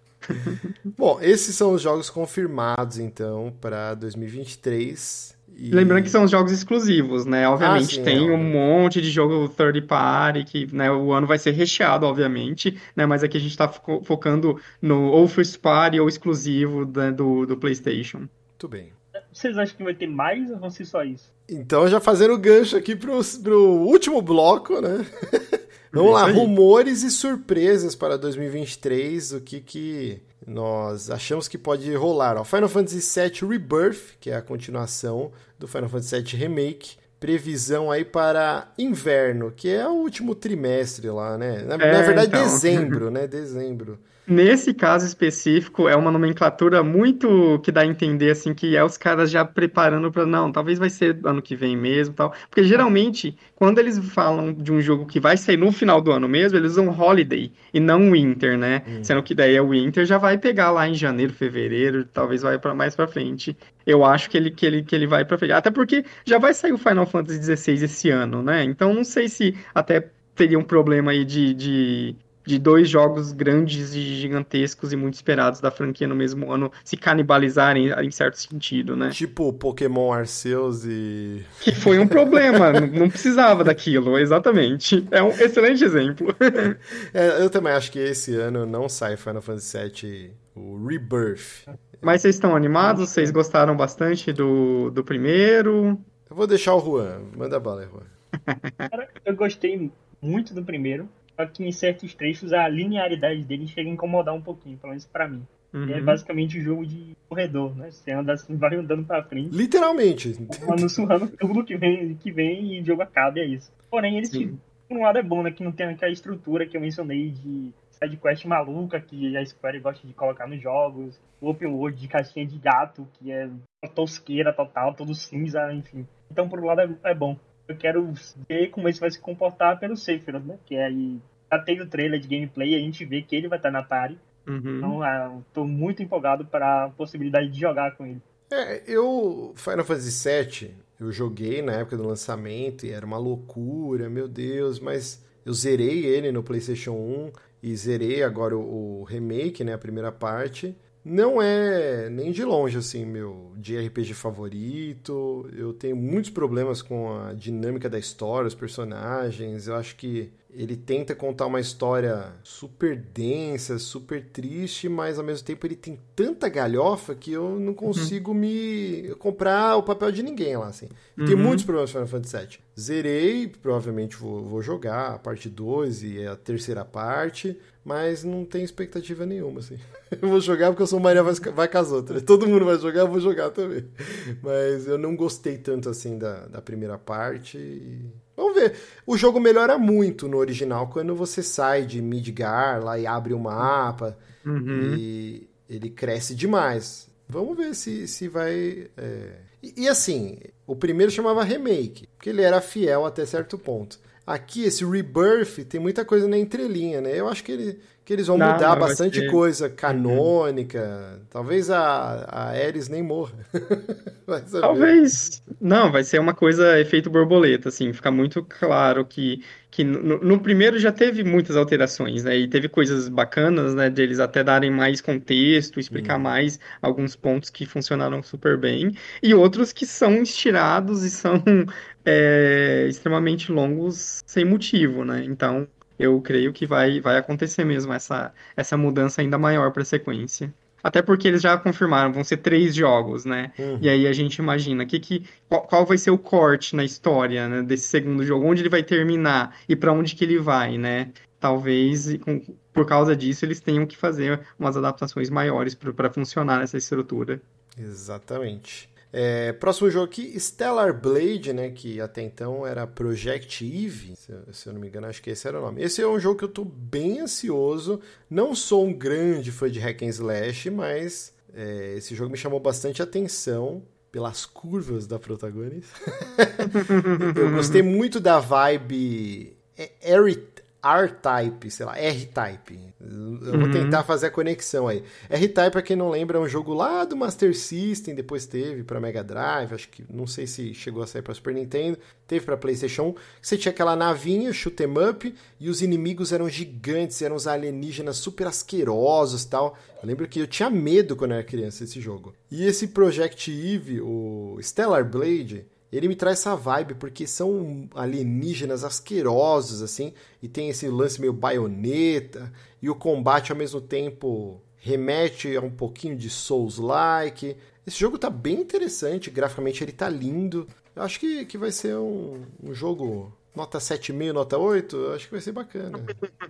Bom, esses são os jogos confirmados, então, para 2023. E... Lembrando que são os jogos exclusivos, né? Obviamente ah, sim, tem é, um monte de jogo third party que né, o ano vai ser recheado, obviamente, né? Mas aqui a gente está fo focando no ou first party ou exclusivo né, do, do PlayStation. Muito bem. Vocês acham que vai ter mais ou vão ser só isso? Então, já fazendo o gancho aqui pro, pro último bloco, né? *laughs* Vamos lá, rumores e surpresas para 2023, o que que nós achamos que pode rolar. Ó, Final Fantasy VII Rebirth, que é a continuação do Final Fantasy VII Remake, previsão aí para inverno, que é o último trimestre lá, né? Na, é, na verdade, então. dezembro, *laughs* né? Dezembro. Nesse caso específico, é uma nomenclatura muito que dá a entender assim que é os caras já preparando para não, talvez vai ser ano que vem mesmo, tal. Porque geralmente, quando eles falam de um jogo que vai sair no final do ano mesmo, eles usam holiday e não winter, né? Hum. Sendo que daí é o winter já vai pegar lá em janeiro, fevereiro, talvez vai para mais para frente. Eu acho que ele que ele que ele vai para frente. Até porque já vai sair o Final Fantasy XVI esse ano, né? Então não sei se até teria um problema aí de, de de dois jogos grandes e gigantescos e muito esperados da franquia no mesmo ano se canibalizarem em certo sentido, né? Tipo Pokémon Arceus e. Que foi um problema, *laughs* não precisava daquilo, exatamente. É um excelente exemplo. *laughs* é, eu também acho que esse ano não sai Final Fantasy VII, o Rebirth. Mas vocês estão animados? Vocês gostaram bastante do, do primeiro? Eu vou deixar o Juan. Manda bala, Juan. *laughs* eu gostei muito do primeiro. Só que em certos trechos a linearidade dele chega a incomodar um pouquinho, pelo menos pra mim. Uhum. É basicamente um jogo de corredor, né? Você anda assim, vai andando pra frente. Literalmente. Mano, surrando tudo que vem, que vem e o jogo acaba é isso. Porém, eles, por um lado, é bom, né? Que não tem aquela estrutura que eu mencionei de sidequest maluca que a Square gosta de colocar nos jogos. O open world de caixinha de gato, que é tosqueira total, todo cinza, enfim. Então, por um lado, é, é bom. Eu quero ver como isso vai se comportar pelo Sephiroth, né? Que é aí já teve o trailer de gameplay, a gente vê que ele vai estar na party. Uhum. Então, ah, tô muito empolgado para a possibilidade de jogar com ele. É, eu Final Fantasy VII, eu joguei na época do lançamento e era uma loucura, meu Deus, mas eu zerei ele no PlayStation 1 e zerei agora o, o remake, né, a primeira parte. Não é nem de longe assim meu de RPG favorito. Eu tenho muitos problemas com a dinâmica da história, os personagens. Eu acho que ele tenta contar uma história super densa, super triste, mas ao mesmo tempo ele tem tanta galhofa que eu não uhum. consigo uhum. me comprar o papel de ninguém lá, assim. Uhum. Tem muitos problemas com Final Fantasy VII. Zerei, provavelmente vou, vou jogar a parte 2 e a terceira parte, mas não tenho expectativa nenhuma, assim. *laughs* Eu vou jogar porque eu sou Maria vai, vai com as outras. *laughs* Todo mundo vai jogar, eu vou jogar também. Mas eu não gostei tanto, assim, da, da primeira parte e Vamos ver. O jogo melhora muito no original quando você sai de Midgar lá e abre o mapa uhum. e ele cresce demais. Vamos ver se, se vai. É... E, e, assim, o primeiro chamava Remake, porque ele era fiel até certo ponto. Aqui, esse Rebirth, tem muita coisa na entrelinha, né? Eu acho que ele, que eles vão não, mudar não bastante coisa canônica. Uhum. Talvez a, a Ares nem morra. *laughs* Talvez. Não, vai ser uma coisa efeito borboleta, assim. Fica muito claro que, que no, no, primeiro já teve muitas alterações, né? E teve coisas bacanas, né? De eles até darem mais contexto, explicar uhum. mais alguns pontos que funcionaram super bem. E outros que são estirados e são é, extremamente longos sem motivo, né? Então eu creio que vai, vai acontecer mesmo essa, essa mudança ainda maior para a sequência. Até porque eles já confirmaram, vão ser três jogos, né? Uhum. E aí a gente imagina que, que, qual, qual vai ser o corte na história né, desse segundo jogo, onde ele vai terminar e para onde que ele vai, né? Talvez com, por causa disso eles tenham que fazer umas adaptações maiores para funcionar essa estrutura. Exatamente. É, próximo jogo aqui, Stellar Blade, né? Que até então era Project Eve, se, se, eu não me engano, acho que esse era o nome. Esse é um jogo que eu tô bem ansioso. Não sou um grande fã de hack and slash, mas é, esse jogo me chamou bastante atenção pelas curvas da protagonista. *laughs* eu gostei muito da vibe R-Type, sei lá, R-Type. Eu vou uhum. tentar fazer a conexão aí. R-Type, pra quem não lembra, é um jogo lá do Master System, depois teve para Mega Drive, acho que não sei se chegou a sair para Super Nintendo, teve para PlayStation 1. Você tinha aquela navinha, shoot 'em up, e os inimigos eram gigantes, eram os alienígenas super asquerosos tal. Eu lembro que eu tinha medo quando eu era criança desse jogo. E esse Project Eve, o Stellar Blade, ele me traz essa vibe, porque são alienígenas asquerosos, assim, e tem esse lance meio baioneta, e o combate ao mesmo tempo remete a um pouquinho de Souls-like. Esse jogo tá bem interessante, graficamente ele tá lindo. Eu acho que, que vai ser um, um jogo nota 7,5, nota 8, eu acho que vai ser bacana.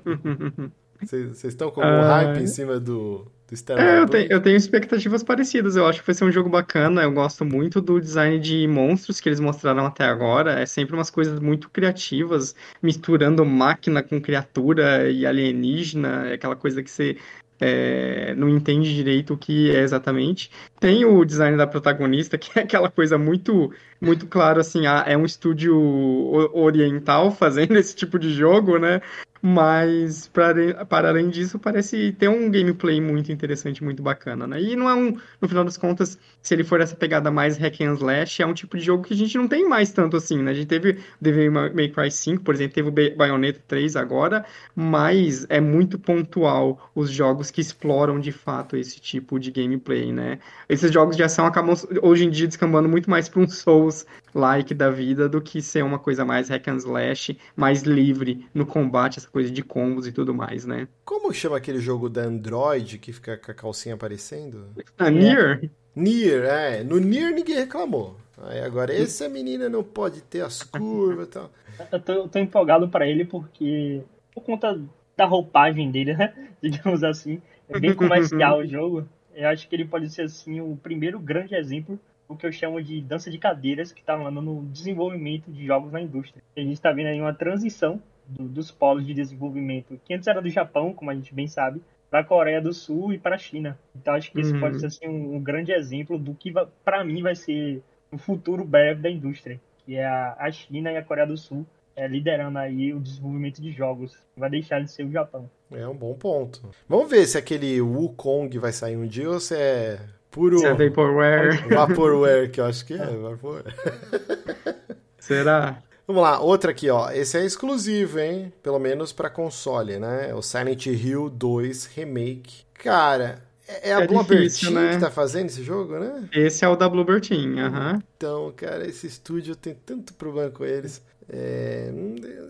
*laughs* Vocês estão com um hype em cima do, do. É, eu, te, eu tenho expectativas parecidas. Eu acho que vai ser um jogo bacana. Eu gosto muito do design de monstros que eles mostraram até agora. É sempre umas coisas muito criativas, misturando máquina com criatura e alienígena. É aquela coisa que você é, não entende direito o que é exatamente. Tem o design da protagonista, *laughs* que é aquela coisa muito, muito claro, assim, ah, é um estúdio oriental *laughs* fazendo esse tipo de jogo, né? Mas, para, para além disso, parece ter um gameplay muito interessante, muito bacana, né? E não é um, no final das contas, se ele for essa pegada mais hack and slash, é um tipo de jogo que a gente não tem mais tanto assim, né? A gente teve Devil May Cry 5, por exemplo, teve o Bayonetta 3 agora, mas é muito pontual os jogos que exploram de fato esse tipo de gameplay, né? Esses jogos de ação acabam hoje em dia descambando muito mais para um Souls-like da vida do que ser uma coisa mais hack and slash, mais livre no combate, essa coisa de combos e tudo mais, né? Como chama aquele jogo da Android que fica com a calcinha aparecendo? Ah, Nier? Nier, é. No Nier ninguém reclamou. Aí agora, essa menina não pode ter as curvas e tal. Eu tô, eu tô empolgado para ele porque, por conta da roupagem dele, né? *laughs* Digamos assim, é bem comercial o *laughs* jogo. Eu acho que ele pode ser, assim, o primeiro grande exemplo o que eu chamo de dança de cadeiras que está falando no desenvolvimento de jogos na indústria. A gente está vendo aí uma transição do, dos polos de desenvolvimento, que antes era do Japão, como a gente bem sabe, para a Coreia do Sul e para a China. Então acho que esse uhum. pode ser assim, um, um, grande exemplo do que para mim vai ser o futuro breve da indústria, que é a, a China e a Coreia do Sul é, liderando aí o desenvolvimento de jogos. Vai deixar de ser o Japão. É um bom ponto. Vamos ver se aquele Wukong vai sair um dia ou se é puro... É Vaporware. Vaporware, que eu acho que é. Vaporware. *laughs* Será? Vamos lá, outra aqui, ó. Esse é exclusivo, hein? Pelo menos para console, né? O Silent Hill 2 Remake. Cara, é, é a é Bloober Team né? que tá fazendo esse jogo, né? Esse é o da Bloober Team, aham. Uhum. Então, cara, esse estúdio tem tanto problema com eles. É...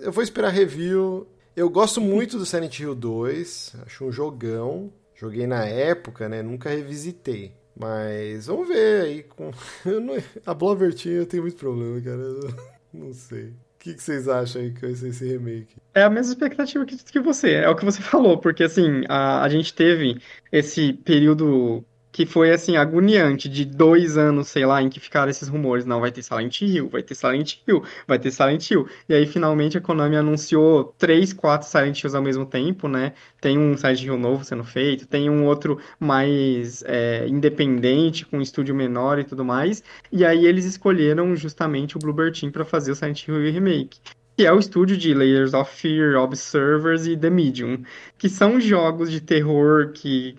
Eu vou esperar review. Eu gosto muito do Silent Hill 2. Acho um jogão. Joguei na época, né? Nunca revisitei. Mas vamos ver aí. Com... *laughs* Não... A Team eu tenho muito problema, cara. *laughs* Não sei. O que, vocês acham aí vai ser esse remake? É a mesma expectativa que, que você, é o que você *laughs* falou, porque assim, a, a gente teve esse período que foi assim, agoniante, de dois anos, sei lá, em que ficaram esses rumores. Não, vai ter Silent Hill, vai ter Silent Hill, vai ter Silent Hill. E aí, finalmente, a Konami anunciou três, quatro Silent Hills ao mesmo tempo, né? Tem um Silent Hill novo sendo feito, tem um outro mais é, independente, com um estúdio menor e tudo mais. E aí eles escolheram justamente o Bluebird Team para fazer o Silent Hill Remake que é o estúdio de Layers of Fear, Observers e The Medium, que são jogos de terror que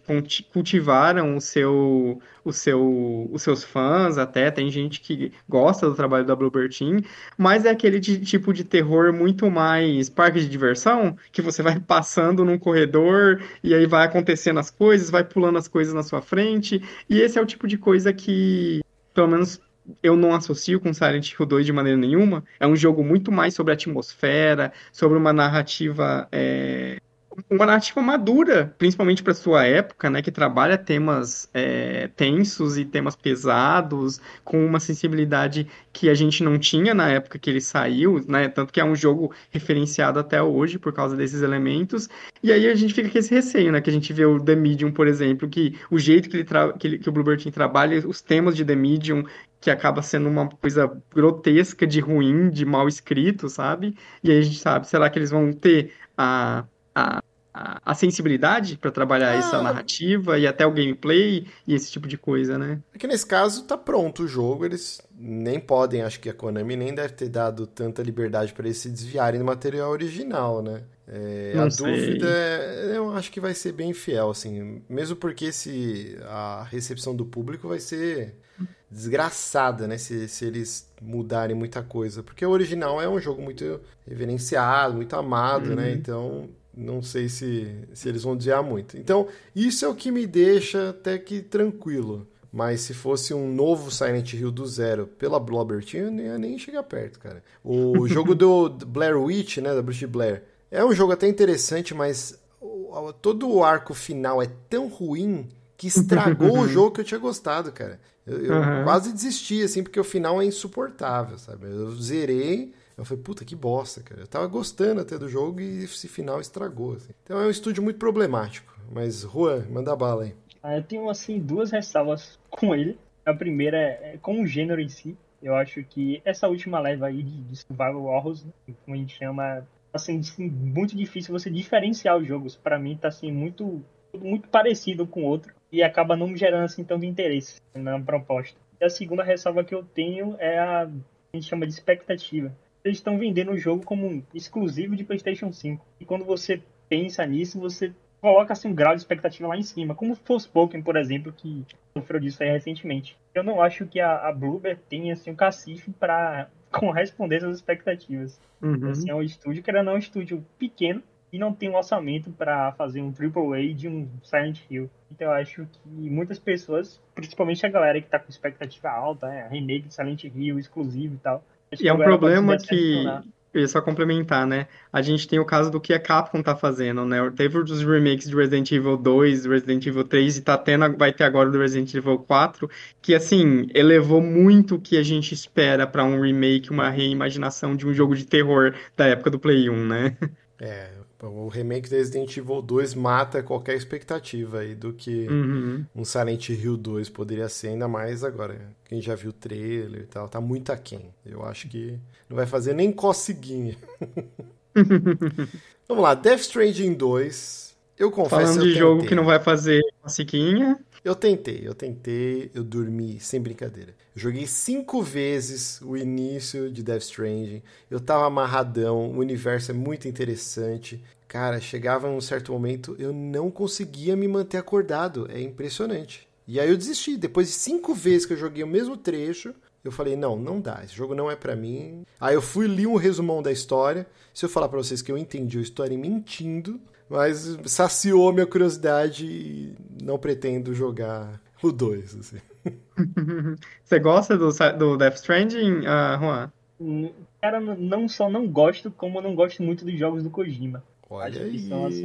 cultivaram o seu, o seu, os seus fãs, até tem gente que gosta do trabalho da Bluebird Team, mas é aquele de, tipo de terror muito mais parque de diversão, que você vai passando num corredor e aí vai acontecendo as coisas, vai pulando as coisas na sua frente, e esse é o tipo de coisa que, pelo menos eu não associo com Silent Hill 2 de maneira nenhuma. É um jogo muito mais sobre atmosfera, sobre uma narrativa. É... Uma narrativa madura, principalmente para sua época, né, que trabalha temas é, tensos e temas pesados, com uma sensibilidade que a gente não tinha na época que ele saiu, né, tanto que é um jogo referenciado até hoje por causa desses elementos. E aí a gente fica com esse receio, né, que a gente vê o The Medium, por exemplo, que o jeito que, ele que, ele, que o Bluebird trabalha, os temas de The Medium que acaba sendo uma coisa grotesca, de ruim, de mal escrito, sabe? E aí a gente sabe, será que eles vão ter a, a, a, sensibilidade para trabalhar ah. essa narrativa e até o gameplay e esse tipo de coisa, né? É que nesse caso tá pronto o jogo, eles nem podem, acho que a Konami nem deve ter dado tanta liberdade para eles se desviarem do material original, né? É, a sei. dúvida é, eu acho que vai ser bem fiel, assim, mesmo porque se a recepção do público vai ser desgraçada, né? Se, se eles mudarem muita coisa. Porque o original é um jogo muito reverenciado, muito amado, né? uhum. né? Então, não sei se, se eles vão desviar muito. Então, isso é o que me deixa até que tranquilo. Mas se fosse um novo Silent Hill do zero pela Blobber Team, eu não ia nem chegar perto, cara. O *laughs* jogo do Blair Witch, né, da Bruce Blair, é um jogo até interessante, mas todo o arco final é tão ruim que estragou o *laughs* jogo que eu tinha gostado, cara. Eu, eu uhum. quase desisti, assim, porque o final é insuportável, sabe? Eu zerei, eu falei, puta, que bosta, cara. Eu tava gostando até do jogo e esse final estragou, assim. Então é um estúdio muito problemático. Mas, Juan, manda bala aí. Ah, eu tenho, assim, duas ressalvas *laughs* com ele. A primeira é, é com o gênero em si. Eu acho que essa última leva aí de, de survival horrors, né, como a gente chama, assim, assim, muito difícil você diferenciar os jogos. Para mim tá assim muito muito parecido com o outro e acaba não me gerando assim tanto interesse na proposta. E a segunda ressalva que eu tenho é a, a gente chama de expectativa. Eles estão vendendo o jogo como um exclusivo de PlayStation 5. E quando você pensa nisso, você coloca assim, um grau de expectativa lá em cima. Como o Forspoken, por exemplo, que sofreu disso aí recentemente. Eu não acho que a, a Bloober tenha assim, um cacife para *laughs* corresponder às expectativas. Uhum. Assim, é um estúdio que era não um estúdio pequeno, e não tem um orçamento para fazer um AAA de um Silent Hill. Então eu acho que muitas pessoas, principalmente a galera que tá com expectativa alta, é, remake de Silent Hill, exclusivo e tal. E é um problema que eu ia só complementar, né? A gente tem o caso do que a Capcom tá fazendo, né? Teve os remakes de Resident Evil 2, Resident Evil 3 e tá tendo, vai ter agora do Resident Evil 4, que assim, elevou muito o que a gente espera para um remake, uma reimaginação de um jogo de terror da época do Play 1, né? É, o remake do Resident Evil 2 mata qualquer expectativa aí do que uhum. um Silent Hill 2 poderia ser, ainda mais agora. Quem já viu o trailer e tal, tá muito aquém. Eu acho que não vai fazer nem coceguinha. *laughs* Vamos lá, Death Stranding 2. Eu confesso Falando de jogo que não vai fazer coceguinha. Eu tentei, eu tentei, eu dormi, sem brincadeira. Joguei cinco vezes o início de Death Stranding. Eu tava amarradão, o universo é muito interessante. Cara, chegava num certo momento, eu não conseguia me manter acordado. É impressionante. E aí eu desisti. Depois de cinco vezes que eu joguei o mesmo trecho, eu falei, não, não dá, esse jogo não é para mim. Aí eu fui li um resumão da história. Se eu falar para vocês que eu entendi a história mentindo, mas saciou minha curiosidade e não pretendo jogar o 2. Assim. *laughs* Você gosta do, do Death Stranding, uh, Juan? Hum, cara, não só não gosto, como não gosto muito dos jogos do Kojima. Olha aí. São, assim,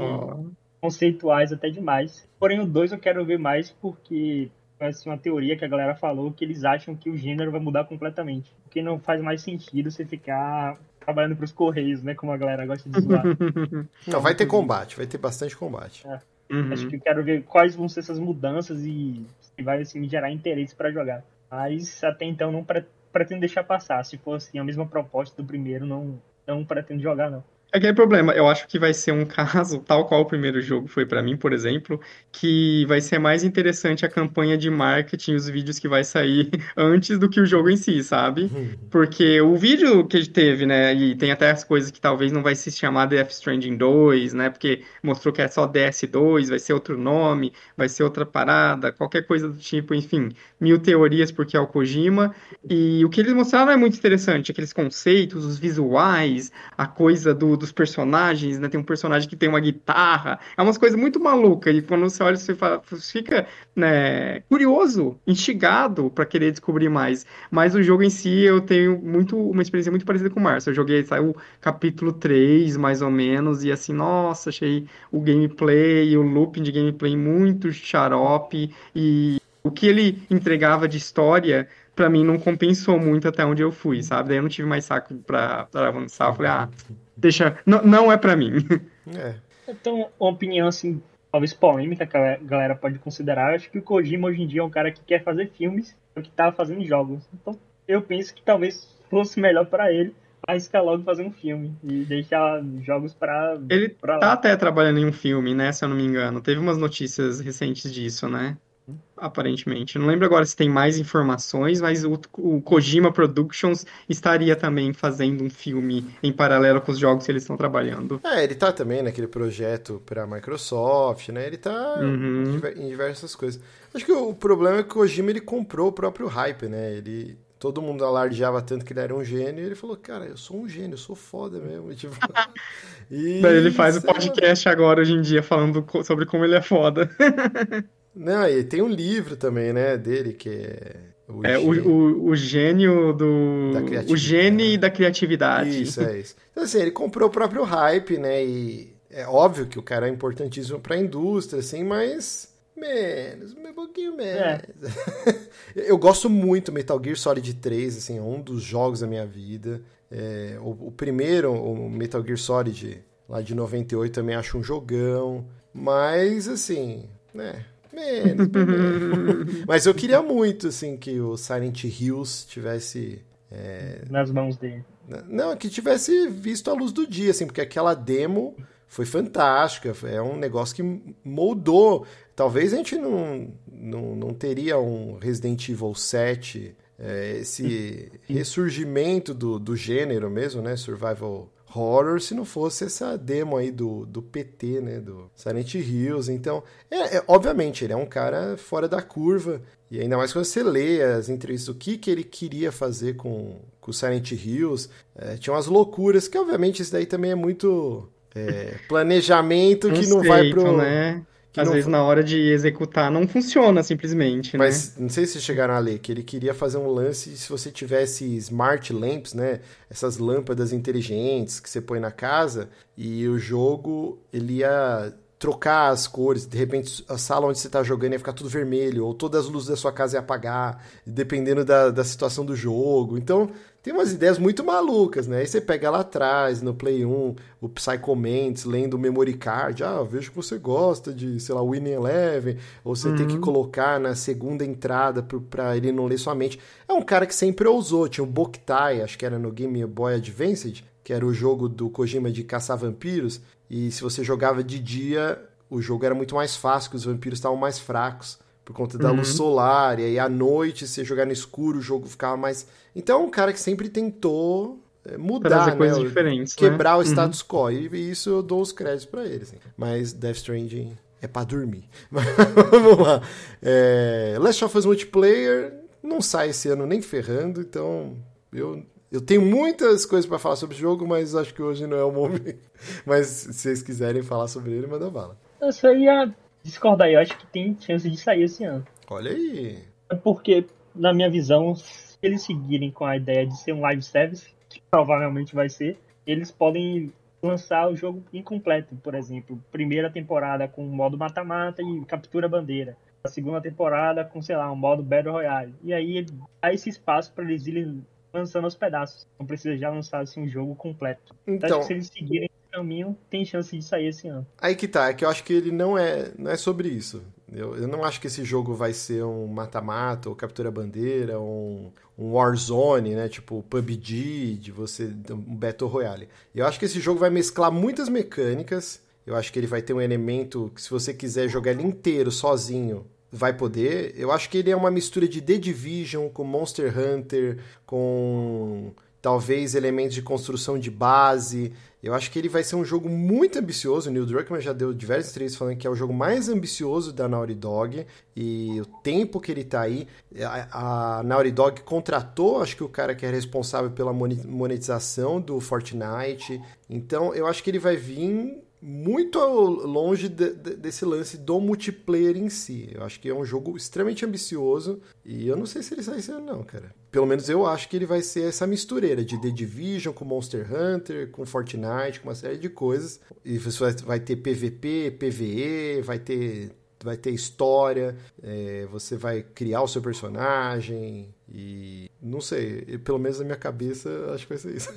conceituais até demais. Porém, o 2 eu quero ver mais porque assim, uma teoria que a galera falou que eles acham que o gênero vai mudar completamente. Porque não faz mais sentido você ficar trabalhando pros Correios, né? Como a galera gosta de zoar. *laughs* Não, vai ter combate, vai ter bastante combate. É. Uhum. Acho que eu quero ver quais vão ser essas mudanças e se vai assim, me gerar interesse para jogar. Mas até então não pretendo deixar passar. Se for assim, a mesma proposta do primeiro, não, não pretendo jogar, não. É aquele problema, eu acho que vai ser um *laughs* caso, tal qual o primeiro jogo foi para mim, por exemplo, que vai ser mais interessante a campanha de marketing, os vídeos que vai sair *laughs* antes do que o jogo em si, sabe? Uhum. Porque o vídeo que teve, né, e tem até as coisas que talvez não vai se chamar Death Stranding 2, né, porque mostrou que é só DS2, vai ser outro nome, vai ser outra parada, qualquer coisa do tipo, enfim, mil teorias porque é o Kojima, e o que eles mostraram é muito interessante, aqueles conceitos, os visuais, a coisa do, do dos personagens, né? Tem um personagem que tem uma guitarra. É umas coisas muito malucas. E quando você olha, você, fala, você fica né, curioso, instigado para querer descobrir mais. Mas o jogo em si, eu tenho muito uma experiência muito parecida com o Márcio. Eu joguei, saiu o capítulo 3, mais ou menos, e assim, nossa, achei o gameplay, o looping de gameplay muito xarope. E o que ele entregava de história para mim não compensou muito até onde eu fui, sabe? Daí eu não tive mais saco pra, pra avançar. Eu falei, ah, deixa. Não, não é para mim. *laughs* É. Então, uma opinião assim, talvez polêmica que a galera pode considerar. Acho que o Kojima hoje em dia é um cara que quer fazer filmes do que tá fazendo jogos. Então, eu penso que talvez fosse melhor para ele arriscar logo fazer um filme e deixar jogos para Ele pra tá até trabalhando em um filme, né? Se eu não me engano. Teve umas notícias recentes disso, né? Aparentemente. Não lembro agora se tem mais informações, mas o, o, Kojima Productions estaria também fazendo um filme em paralelo com os jogos que eles estão trabalhando. É, ele tá também naquele projeto para a Microsoft, né? Ele tá uhum. em diversas coisas. Acho que o problema é que o Kojima ele comprou o próprio hype, né? Ele todo mundo alardeava tanto que ele era um gênio, e ele falou, cara, eu sou um gênio, eu sou foda mesmo. *laughs* Tipo... e... Ele faz o podcast agora, hoje em dia, falando sobre como ele é foda. *laughs* Não, e tem um livro também, né, dele, que é. O é o, o, o, gênio do. O gene da criatividade. Isso, é isso. Então, assim, ele comprou o próprio hype, né? E é óbvio que o cara é importantíssimo para a indústria, assim, mas. Menos, um pouquinho menos. É. *laughs* eu gosto muito Metal Gear Solid 3, assim, é um dos jogos da minha vida. É, o, o, primeiro, o Metal Gear Solid, lá de 98, também acho um jogão. Mas, assim, né? Menos. *laughs* Mas eu queria muito, assim, que o Silent Hills tivesse... É... Nas mãos dele. Não, que tivesse visto a luz do dia, assim, porque aquela demo foi fantástica, é um negócio que moldou. Talvez a gente não, não, não teria um Resident Evil 7, é, esse ressurgimento do, do gênero mesmo, né? Survival horror se não fosse essa demo aí do, do PT, né? Do Silent Hills. Então, é, é, obviamente, ele é um cara fora da curva. E ainda mais quando você lê as entrevistas, o que, que ele queria fazer com, com o Silent Hills. É, tinha umas loucuras, que obviamente isso daí também é muito é, *laughs* planejamento que não vai pro. Né? Às vezes, na hora de executar, não funciona simplesmente, Mas né? não sei se chegaram a ler que ele queria fazer um lance se você tivesse smart lamps, né? Essas lâmpadas inteligentes que você põe na casa e o jogo ele ia trocar as cores, de repente a sala onde você está jogando ia ficar tudo vermelho, ou todas as luzes da sua casa ia apagar, dependendo da, da situação do jogo. Então, tem umas ideias muito malucas, né? Aí você pega lá atrás, no Play 1, o Psycho Mantis lendo o memory card. Ah, vejo que você gosta de, sei lá, Winning Eleven. Ou você uhum. tem que uhum. colocar na segunda entrada para ele não ler sua mente. É um cara que sempre ousou. Tinha o Boktai, acho que era no Game Boy Advance, que era o jogo do Kojima de caçar vampiros. E se você jogava de dia, o jogo era muito mais fácil, porque os vampiros estavam mais fracos por conta da uhum. luz solar, e aí à noite, se jogar no escuro, o jogo ficava mais. Então, é um cara que sempre tentou é, mudar, né? Coisas diferentes, quebrar né? o status uhum. quo. E isso eu dou os créditos para ele. Assim. Mas Death Stranding é para dormir. *laughs* Vamos lá. É... Last of Us Multiplayer não sai esse ano nem ferrando, então eu, eu tenho muitas coisas para falar sobre o jogo, mas acho que hoje não é o momento. *laughs* Mas se vocês quiserem falar sobre ele, manda bala. Eu só ia discordar, eu acho que tem chance de sair esse ano. Olha aí. É porque, na minha visão, se eles seguirem com a ideia de ser um live service, que provavelmente vai ser, eles podem lançar o jogo incompleto, por exemplo, primeira temporada com modo mata-mata e captura bandeira, a segunda temporada com, sei lá, um modo Battle Royale. E aí há esse espaço para eles irem lançando aos pedaços. Não precisa já lançar assim, um jogo completo. Então, então se eles seguirem caminho tem chance de sair esse ano. Aí que tá, é que eu acho que ele não é, não é sobre isso. Eu, eu não acho que esse jogo vai ser um mata-mata, ou captura-bandeira, um, um Warzone, né? Tipo PUBG, de você. um Battle Royale. Eu acho que esse jogo vai mesclar muitas mecânicas. Eu acho que ele vai ter um elemento que, se você quiser jogar ele inteiro, sozinho, vai poder. Eu acho que ele é uma mistura de The Division com Monster Hunter, com talvez elementos de construção de base. Eu acho que ele vai ser um jogo muito ambicioso. O Neil Druckmann já deu diversas entrevistas falando que é o jogo mais ambicioso da Naughty Dog. E o tempo que ele está aí, a, a Naughty Dog contratou, acho que o cara que é responsável pela monetização do Fortnite. Então eu acho que ele vai vir muito longe de, de, desse lance do multiplayer em si. Eu acho que é um jogo extremamente ambicioso e eu não sei se ele sai ano não, cara. Pelo menos eu acho que ele vai ser essa mistureira de The Division com Monster Hunter, com Fortnite, com uma série de coisas. E você vai, ter PVP, PVE, vai ter vai ter história, é, você vai criar o seu personagem e não sei, pelo menos na minha cabeça acho que vai ser isso.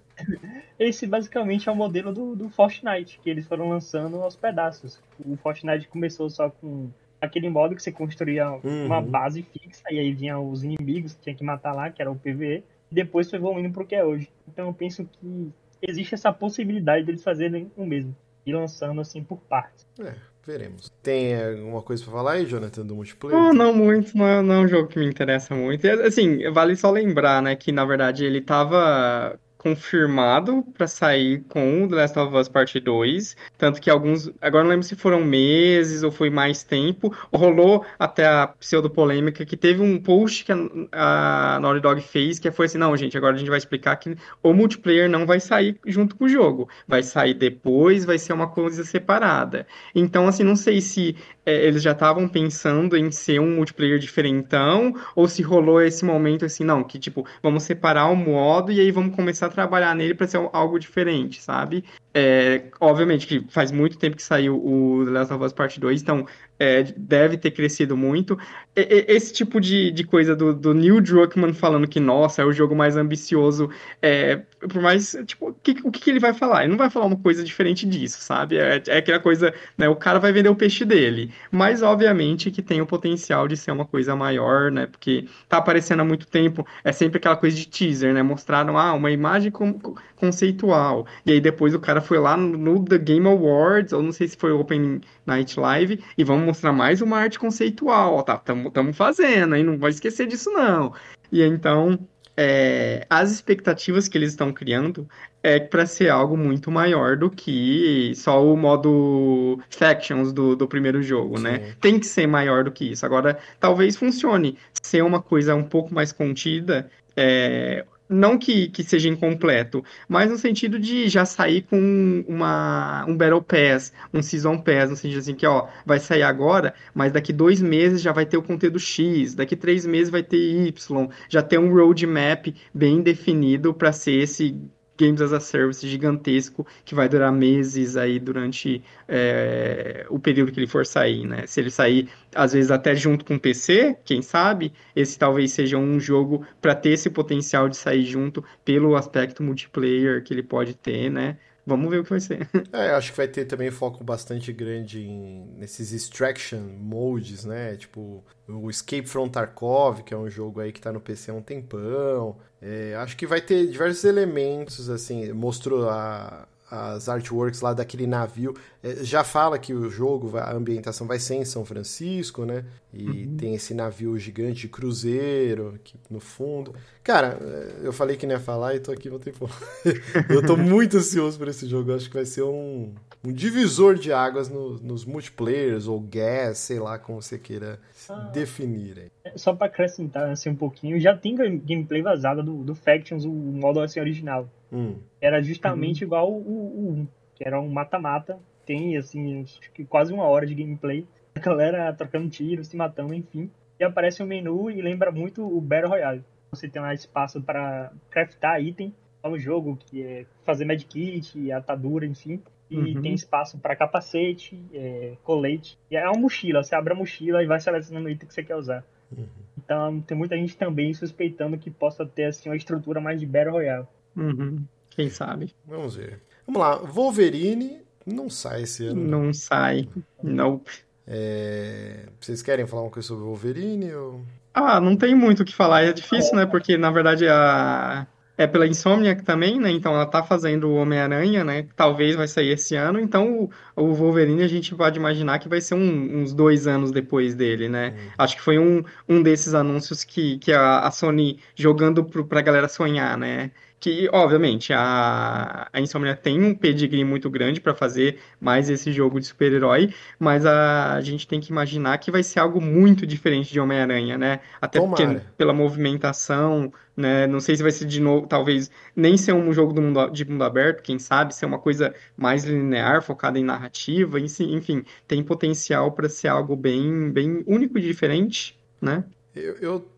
*laughs* Esse basicamente é o modelo do, do Fortnite, que eles foram lançando aos pedaços. O Fortnite começou só com aquele modo que você construía uhum. uma base fixa e aí vinha os inimigos que tinha que matar lá, que era o PvE, e depois foi evoluindo pro que é hoje. Então eu penso que existe essa possibilidade deles fazerem o mesmo, e lançando assim por partes. É, veremos. Tem alguma coisa pra falar aí, Jonathan, do multiplayer? Não, não muito, não é, não é um jogo que me interessa muito. E, assim, vale só lembrar, né, que na verdade ele tava confirmado para sair com The Last of Us Part 2, tanto que alguns, agora não lembro se foram meses ou foi mais tempo, rolou até a pseudo-polêmica que teve um post que a, a Naughty Dog fez, que foi assim, não, gente, agora a gente vai explicar que o multiplayer não vai sair junto com o jogo, vai sair depois, vai ser uma coisa separada. Então, assim, não sei se é, eles já estavam pensando em ser um multiplayer diferentão, ou se rolou esse momento assim, não, que tipo, vamos separar o modo e aí vamos começar a trabalhar nele para ser algo diferente, sabe? É, obviamente que faz muito tempo que saiu o The Last of Us Part 2, então é, deve ter crescido muito. E, esse tipo de, de coisa do, do Neil Druckmann falando que, nossa, é o jogo mais ambicioso, é, por mais, tipo, o que, que ele vai falar? Ele não vai falar uma coisa diferente disso, sabe? É, é aquela coisa, né, o cara vai vender o peixe dele, mas obviamente que tem o potencial de ser uma coisa maior, né, porque tá aparecendo há muito tempo, é sempre aquela coisa de teaser, né, mostraram, ah, uma imagem com, conceitual, e aí depois o cara foi lá no, The Game Awards, ou não sei se foi Open Night Live, e vamos mostrar mais uma arte conceitual, ó, tá, estamos fazendo, hein? Não vai esquecer disso, não. E então, é, as expectativas que eles estão criando é para ser algo muito maior do que só o modo factions do, do primeiro jogo, né? Sim. né? Tem que ser maior do que isso. Agora, talvez funcione ser uma coisa um pouco mais contida. É, não que, que seja incompleto, mas no sentido de já sair com uma, um Battle Pass, um Season Pass, no sentido assim que, ó, vai sair agora, mas daqui dois meses já vai ter o conteúdo X, daqui três meses vai ter Y, já tem um roadmap bem definido para ser esse Games as a Service gigantesco que vai durar meses aí durante é, o período que ele for sair, né? Se ele sair, às vezes, até junto com o PC, quem sabe, esse talvez seja um jogo para ter esse potencial de sair junto pelo aspecto multiplayer que ele pode ter, né? Vamos ver o que vai ser. *laughs* É, acho que vai ter também foco bastante grande em, nesses extraction modes, né? Tipo, o Escape from Tarkov, que é um jogo aí que tá no PC há um tempão. É, acho que vai ter diversos elementos, assim, mostrou a, as artworks lá daquele navio. É, já fala que o jogo, a ambientação vai ser em São Francisco, né? E uhum. tem esse navio gigante de cruzeiro aqui no fundo. Cara, é, eu falei que não ia falar e tô aqui, vou ter *laughs* Eu tô muito ansioso por esse jogo. Eu acho que vai ser um, um divisor de águas no, nos multiplayers ou gas, sei lá como você queira ah, definir. É, só para acrescentar assim, um pouquinho, já tem gameplay vazada do, do Factions, o modo assim original. Hum. Era justamente uhum. igual o, o 1, que era um mata-mata. Tem, assim, acho que quase uma hora de gameplay. A galera trocando tiros, se matando, enfim. E aparece um menu e lembra muito o Battle Royale. Você tem lá espaço para craftar item. É um jogo que é fazer medkit, atadura, enfim. E uhum. tem espaço para capacete, é, colete. E é uma mochila. Você abre a mochila e vai selecionando o item que você quer usar. Uhum. Então tem muita gente também suspeitando que possa ter assim uma estrutura mais de Battle Royale. Uhum. Quem sabe? Vamos ver. Vamos lá. Wolverine não sai esse ano. Não sai. Nope. É... Vocês querem falar uma coisa sobre o Wolverine? Ou... Ah, não tem muito o que falar. É difícil, né? Porque, na verdade, a... é pela Insomniac também, né? Então ela tá fazendo o Homem-Aranha, né? Talvez vai sair esse ano. Então o, o Wolverine a gente pode imaginar que vai ser um, uns dois anos depois dele, né? Hum. Acho que foi um, um desses anúncios que, que a, a Sony jogando pro, pra galera sonhar, né? Que, obviamente, a, a Insomnia tem um pedigree muito grande para fazer mais esse jogo de super-herói, mas a, a, gente tem que imaginar que vai ser algo muito diferente de Homem-Aranha, né? Até Tomara. porque pela movimentação, né? Não sei se vai ser de novo, talvez nem ser um jogo mundo, de mundo aberto, quem sabe, ser uma coisa mais linear, focada em narrativa, enfim, tem potencial para ser algo bem, bem único e diferente, né? Eu, eu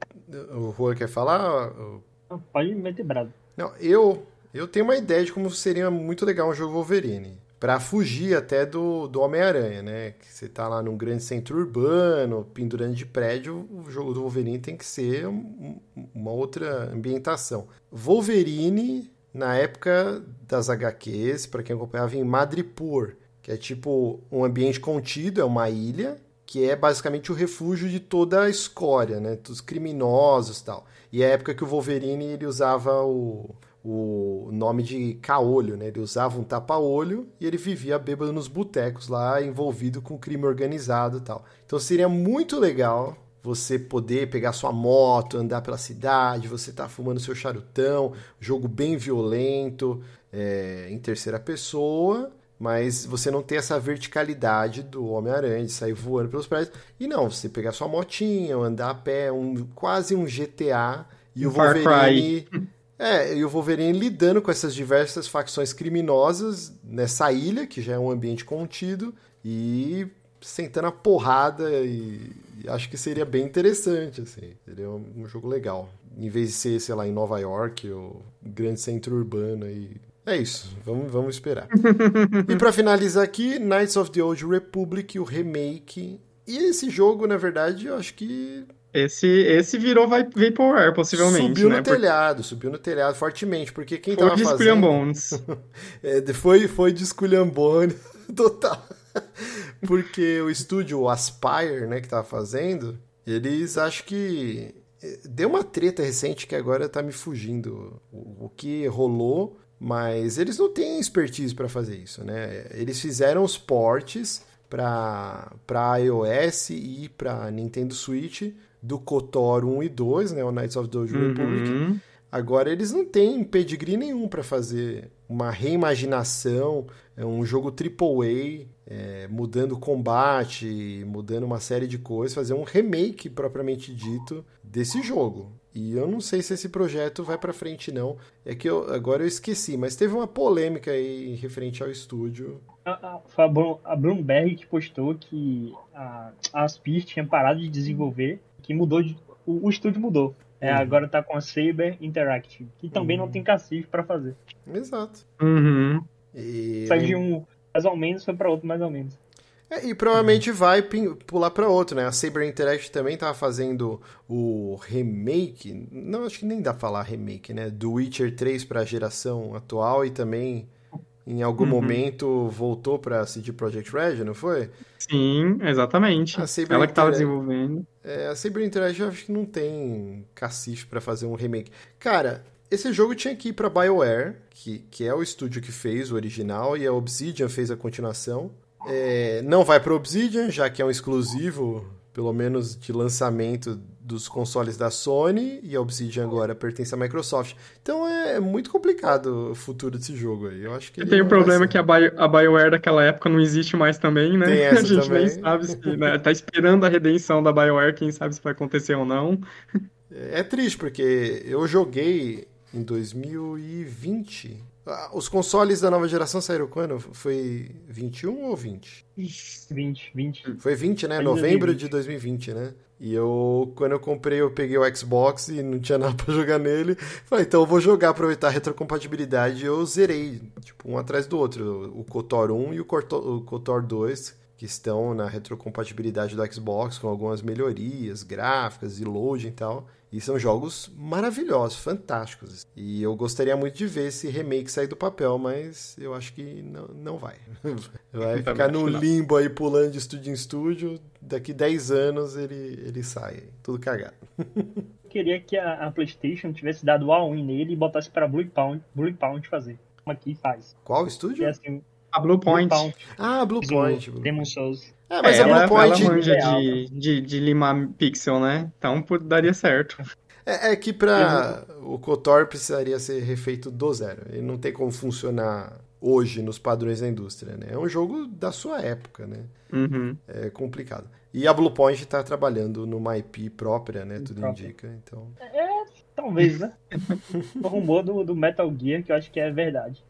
o Juan quer falar? Pode meter brado. Não, eu, eu tenho uma ideia de como seria muito legal um jogo Wolverine. Pra fugir até do, do Homem-Aranha, né? Que você tá lá num grande centro urbano, pendurando de prédio, o jogo do Wolverine tem que ser um, uma outra ambientação. Wolverine, na época das HQs, para quem acompanhava em Madripoor, que é tipo um ambiente contido, é uma ilha, que é basicamente o refúgio de toda a escória, né? Dos criminosos e tal. E é a época que o Wolverine ele usava o, o nome de caolho, né? Ele usava um tapa-olho e ele vivia bêbado nos botecos lá, envolvido com crime organizado e tal. Então seria muito legal você poder pegar sua moto, andar pela cidade, você tá fumando seu charutão, jogo bem violento, é, em terceira pessoa, mas você não tem essa verticalidade do Homem-Aranha de sair voando pelos prédios. E não, você pegar sua motinha, andar a pé, um, quase um GTA e o Wolverine. É, e o Wolverine lidando com essas diversas facções criminosas nessa ilha, que já é um ambiente contido, e sentando a porrada e, e acho que seria bem interessante, assim. Seria um, um, jogo legal. Em vez de ser, sei lá, em Nova York ou grande centro urbano e É isso, vamos, vamos esperar. *laughs* e para finalizar aqui, Knights of the Old Republic, o remake. E esse jogo, na verdade, eu acho que esse, esse virou Vaporware, possivelmente. Subiu né? no telhado, subiu no telhado fortemente, porque quem foi tava de fazendo... Bones. *laughs* é, foi, foi de Bones, *laughs* total. porque o estúdio Aspire, né, que tava fazendo, eles acho que... É, deu uma treta recente que agora tá me fugindo o que rolou, mas eles não têm expertise para fazer isso, né? Eles fizeram os portes para iOS e para Nintendo Switch do KOTOR 1 e 2, né, o Knights of the Old uhum. Republic. Agora eles não têm pedigree nenhum para fazer uma reimaginação, é um jogo AAA, é, mudando combate, mudando uma série de coisas, fazer um remake propriamente dito desse jogo. E eu não sei se esse projeto vai para frente não. É que eu, agora eu esqueci, mas teve uma polêmica aí referente ao estúdio. Foi a Bloomberg que postou que a Aspir tinha parado de desenvolver que mudou de, o, o estúdio mudou. É, uhum. Agora tá com a Saber Interactive, que também uhum. não tem cacife para fazer. Exato. Uhum. E... Saiu de um mais ou menos, foi para outro mais ou menos. É, e provavelmente vai pular para outro, né? A Saber Interactive também tava fazendo o remake, não acho que nem dá pra falar remake, né? Do Witcher 3 para a geração atual e também em algum uhum. momento voltou para CD Projekt Red, não foi? Sim, exatamente. Ela que estava desenvolvendo. É, a Saber Interactive acho que não tem cacife para fazer um remake. Cara, esse jogo tinha que ir para BioWare, que, que é o estúdio que fez o original, e a Obsidian fez a continuação. É, não vai para Obsidian, já que é um exclusivo, pelo menos de lançamento dos consoles da Sony e a Obsidian agora pertence à Microsoft. Então é muito complicado o futuro desse jogo aí. Eu acho que tem o problema que a, Bio, a BioWare daquela época não existe mais também, né? Tem *laughs* essa a gente também. nem sabe se né? tá esperando a redenção da BioWare, quem sabe se vai acontecer ou não. É triste porque eu joguei em 2020 ah, os consoles da nova geração saíram quando? Foi 21 ou 20? 20, 20. Foi 20, né? Novembro de 2020, né? E eu, quando eu comprei, eu peguei o Xbox e não tinha *laughs* nada pra jogar nele. Falei, então eu vou jogar, aproveitar a retrocompatibilidade. E eu zerei, tipo, um atrás do outro. O KOTOR 1 e o KOTOR 2, que estão na retrocompatibilidade do Xbox, com algumas melhorias gráficas e loading e tal. E são jogos maravilhosos, fantásticos. E eu gostaria muito de ver esse remake sair do papel, mas eu acho que não, não vai. *laughs* Vai ficar no limbo aí, pulando de estúdio em estúdio. Daqui 10 anos ele, ele sai, tudo cagado. *laughs* Eu queria que a, a PlayStation tivesse dado all-in nele e botasse para Blue Pound, Blue Pound fazer. Como aqui faz. Qual estúdio? É assim, a Blue Point. Blue ah, Blue Point. Demon Souls. É, mas é, a Blue ela, Point. Ela manja de, de, de limar pixel, né? Então daria certo. É, é que para o KOTOR precisaria ser refeito do zero. Ele não tem como funcionar hoje nos padrões da indústria, né? É um jogo da sua época, né? Uhum. É complicado. E a Bluepoint está trabalhando numa IP própria, né? Tudo própria. indica, então... É, talvez, né? *laughs* o rumor do, do Metal Gear, que eu acho que é verdade.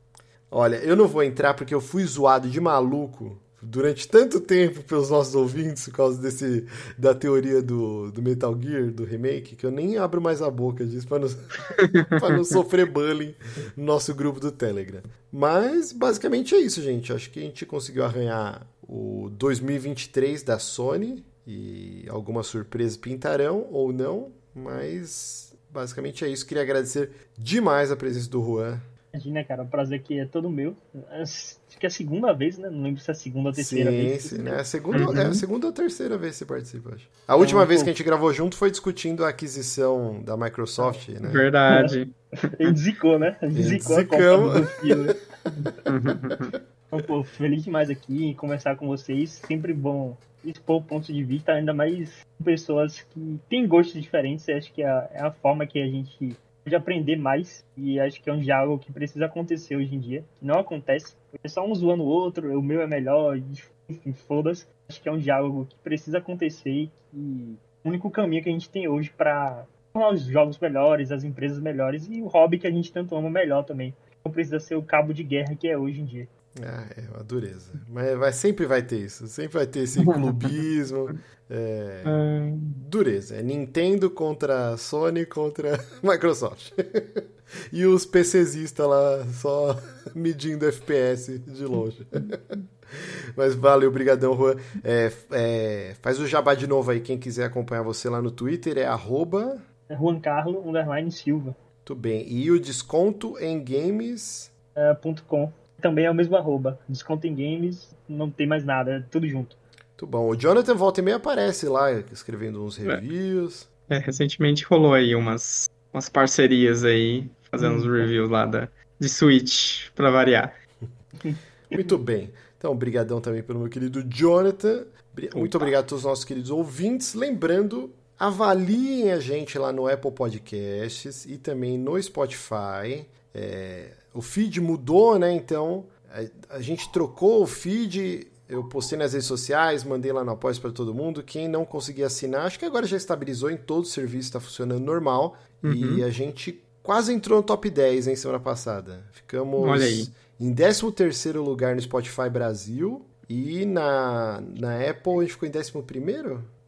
Olha, eu não vou entrar porque eu fui zoado de maluco durante tanto tempo pelos nossos ouvintes por causa desse da teoria do, do Metal Gear, do remake, que eu nem abro mais a boca disso para não, *laughs* não sofrer bullying no nosso grupo do Telegram. Mas basicamente é isso, gente. Acho que a gente conseguiu arranhar o 2023 da Sony e algumas surpresas pintarão ou não, mas basicamente é isso. Queria agradecer demais a presença do Juan Imagina, cara, o prazer aqui é todo meu. Acho que é a segunda vez, né? Não lembro se é a segunda ou a terceira sim, vez. Sim, né? A segunda, uhum. é a segunda ou a terceira vez que você participa, acho. A última vez que a gente gravou junto foi discutindo a aquisição da Microsoft, né? Verdade. *laughs* Ele zicou, né? Ele zicou Zicamos. a Copa *laughs* então, pô, feliz demais aqui em conversar com vocês. Sempre bom expor pontos de vista, ainda mais pessoas que têm gostos diferentes. Acho que é, é a forma que a gente de aprender mais. E acho que é um diálogo que precisa acontecer hoje em dia. Que não acontece. Porque só um zoando o outro, o meu é melhor, enfim, foda-se. Acho que é um diálogo que precisa acontecer e que o único caminho que a gente tem hoje para tornar os jogos melhores, as empresas melhores e o hobby que a gente tanto ama melhor também. Não precisa ser o cabo de guerra que é hoje em dia. É, é uma dureza. Mas vai, sempre vai ter isso. Sempre vai ter esse clubismo. *laughs* É, é... Dureza. É Nintendo contra Sony contra *laughs* Microsoft. e os PCzistas lá só *laughs* medindo FPS de longe. *laughs* Mas valeu, brigadão, Juan. É, é, faz o jabá de novo aí, quem quiser acompanhar você lá no Twitter é arroba... É Juan Carlo, underline Silva. Muito bem. E o desconto em games... É, ponto .com. Também é o mesmo arroba. Desconto em games, não tem mais nada, é tudo junto. Muito bom. O Jonathan volta e meia aparece lá, escrevendo uns é. reviews. É, recentemente rolou aí umas, umas parcerias aí, fazendo hum. uns reviews lá da, de Switch, pra variar. *laughs* Muito bem. Então, obrigadão também pelo meu querido Jonathan. Muito obrigado a todos os nossos queridos ouvintes. Lembrando, avaliem a gente lá no Apple Podcasts e também no Spotify. É, o feed mudou, né? Então, a, a, gente trocou o feed. Eu postei nas redes sociais, mandei lá no Após para todo mundo. Quem não conseguia assinar, acho que agora já estabilizou em todo o serviço, está funcionando normal. Uhum. E a gente quase entrou no top 10, hein, semana passada. Ficamos. Olha aí em 13 lugar no Spotify Brasil e na, na Apple a gente ficou em 11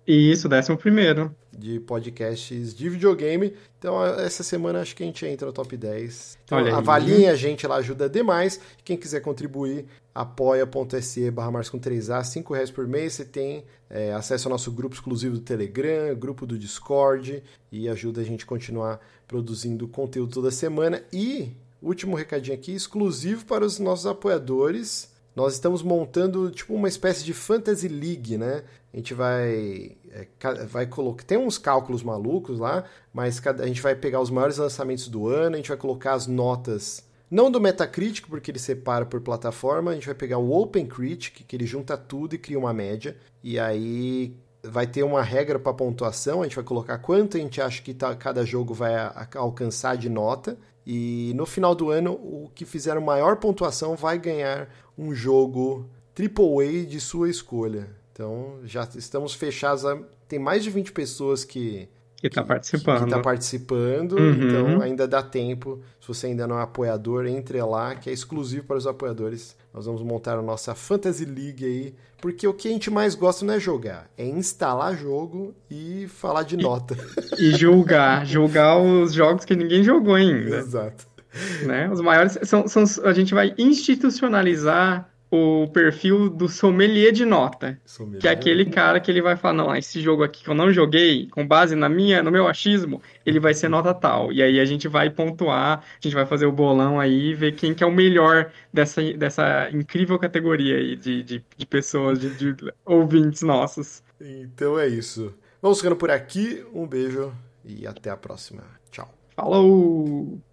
Isso, 11 De podcasts de videogame. Então, essa semana acho que a gente entra no top 10. Então, Olha avaliem a gente, ela ajuda demais. Quem quiser contribuir, apoia.se barra com 3A, 5 reais por mês. Você tem é, acesso ao nosso grupo exclusivo do Telegram, grupo do Discord e ajuda a gente a continuar produzindo conteúdo toda semana. E último recadinho aqui, exclusivo para os nossos apoiadores. Nós estamos montando tipo uma espécie de Fantasy League, né? A gente vai é, vai colocar tem uns cálculos malucos lá, mas a gente vai pegar os maiores lançamentos do ano, a gente vai colocar as notas não do Metacritic, porque ele separa por plataforma, a gente vai pegar o OpenCritic, que ele junta tudo e cria uma média, e aí vai ter uma regra para pontuação, a gente vai colocar quanto a gente acha que tá, cada jogo vai a, a alcançar de nota, e no final do ano, o que fizer maior pontuação vai ganhar um jogo AAA de sua escolha. Então, já estamos fechados. A... Tem mais de 20 pessoas que. Que está participando. Que, tá participando. Uhum. Então, ainda dá tempo. Se você ainda não é apoiador, entre lá, que é exclusivo para os apoiadores. Nós vamos montar a nossa Fantasy League aí. Porque o que a gente mais gosta não é jogar, é instalar jogo e falar de nota. E, e julgar. *laughs* julgar os jogos que ninguém jogou ainda. Exato. Né? Os maiores são, são. A gente vai institucionalizar o perfil do sommelier de nota. Sommelier. Que é aquele cara que ele vai falar, não, esse jogo aqui que eu não joguei, com base na minha, no meu achismo, ele vai ser nota tal. E aí a gente vai pontuar, a gente vai fazer o bolão aí, ver quem que é o melhor dessa, dessa incrível categoria aí de, de, de pessoas, de, de ouvintes nossos. Então é isso. Vamos ficando por aqui, um beijo e até a próxima. Tchau. Falou!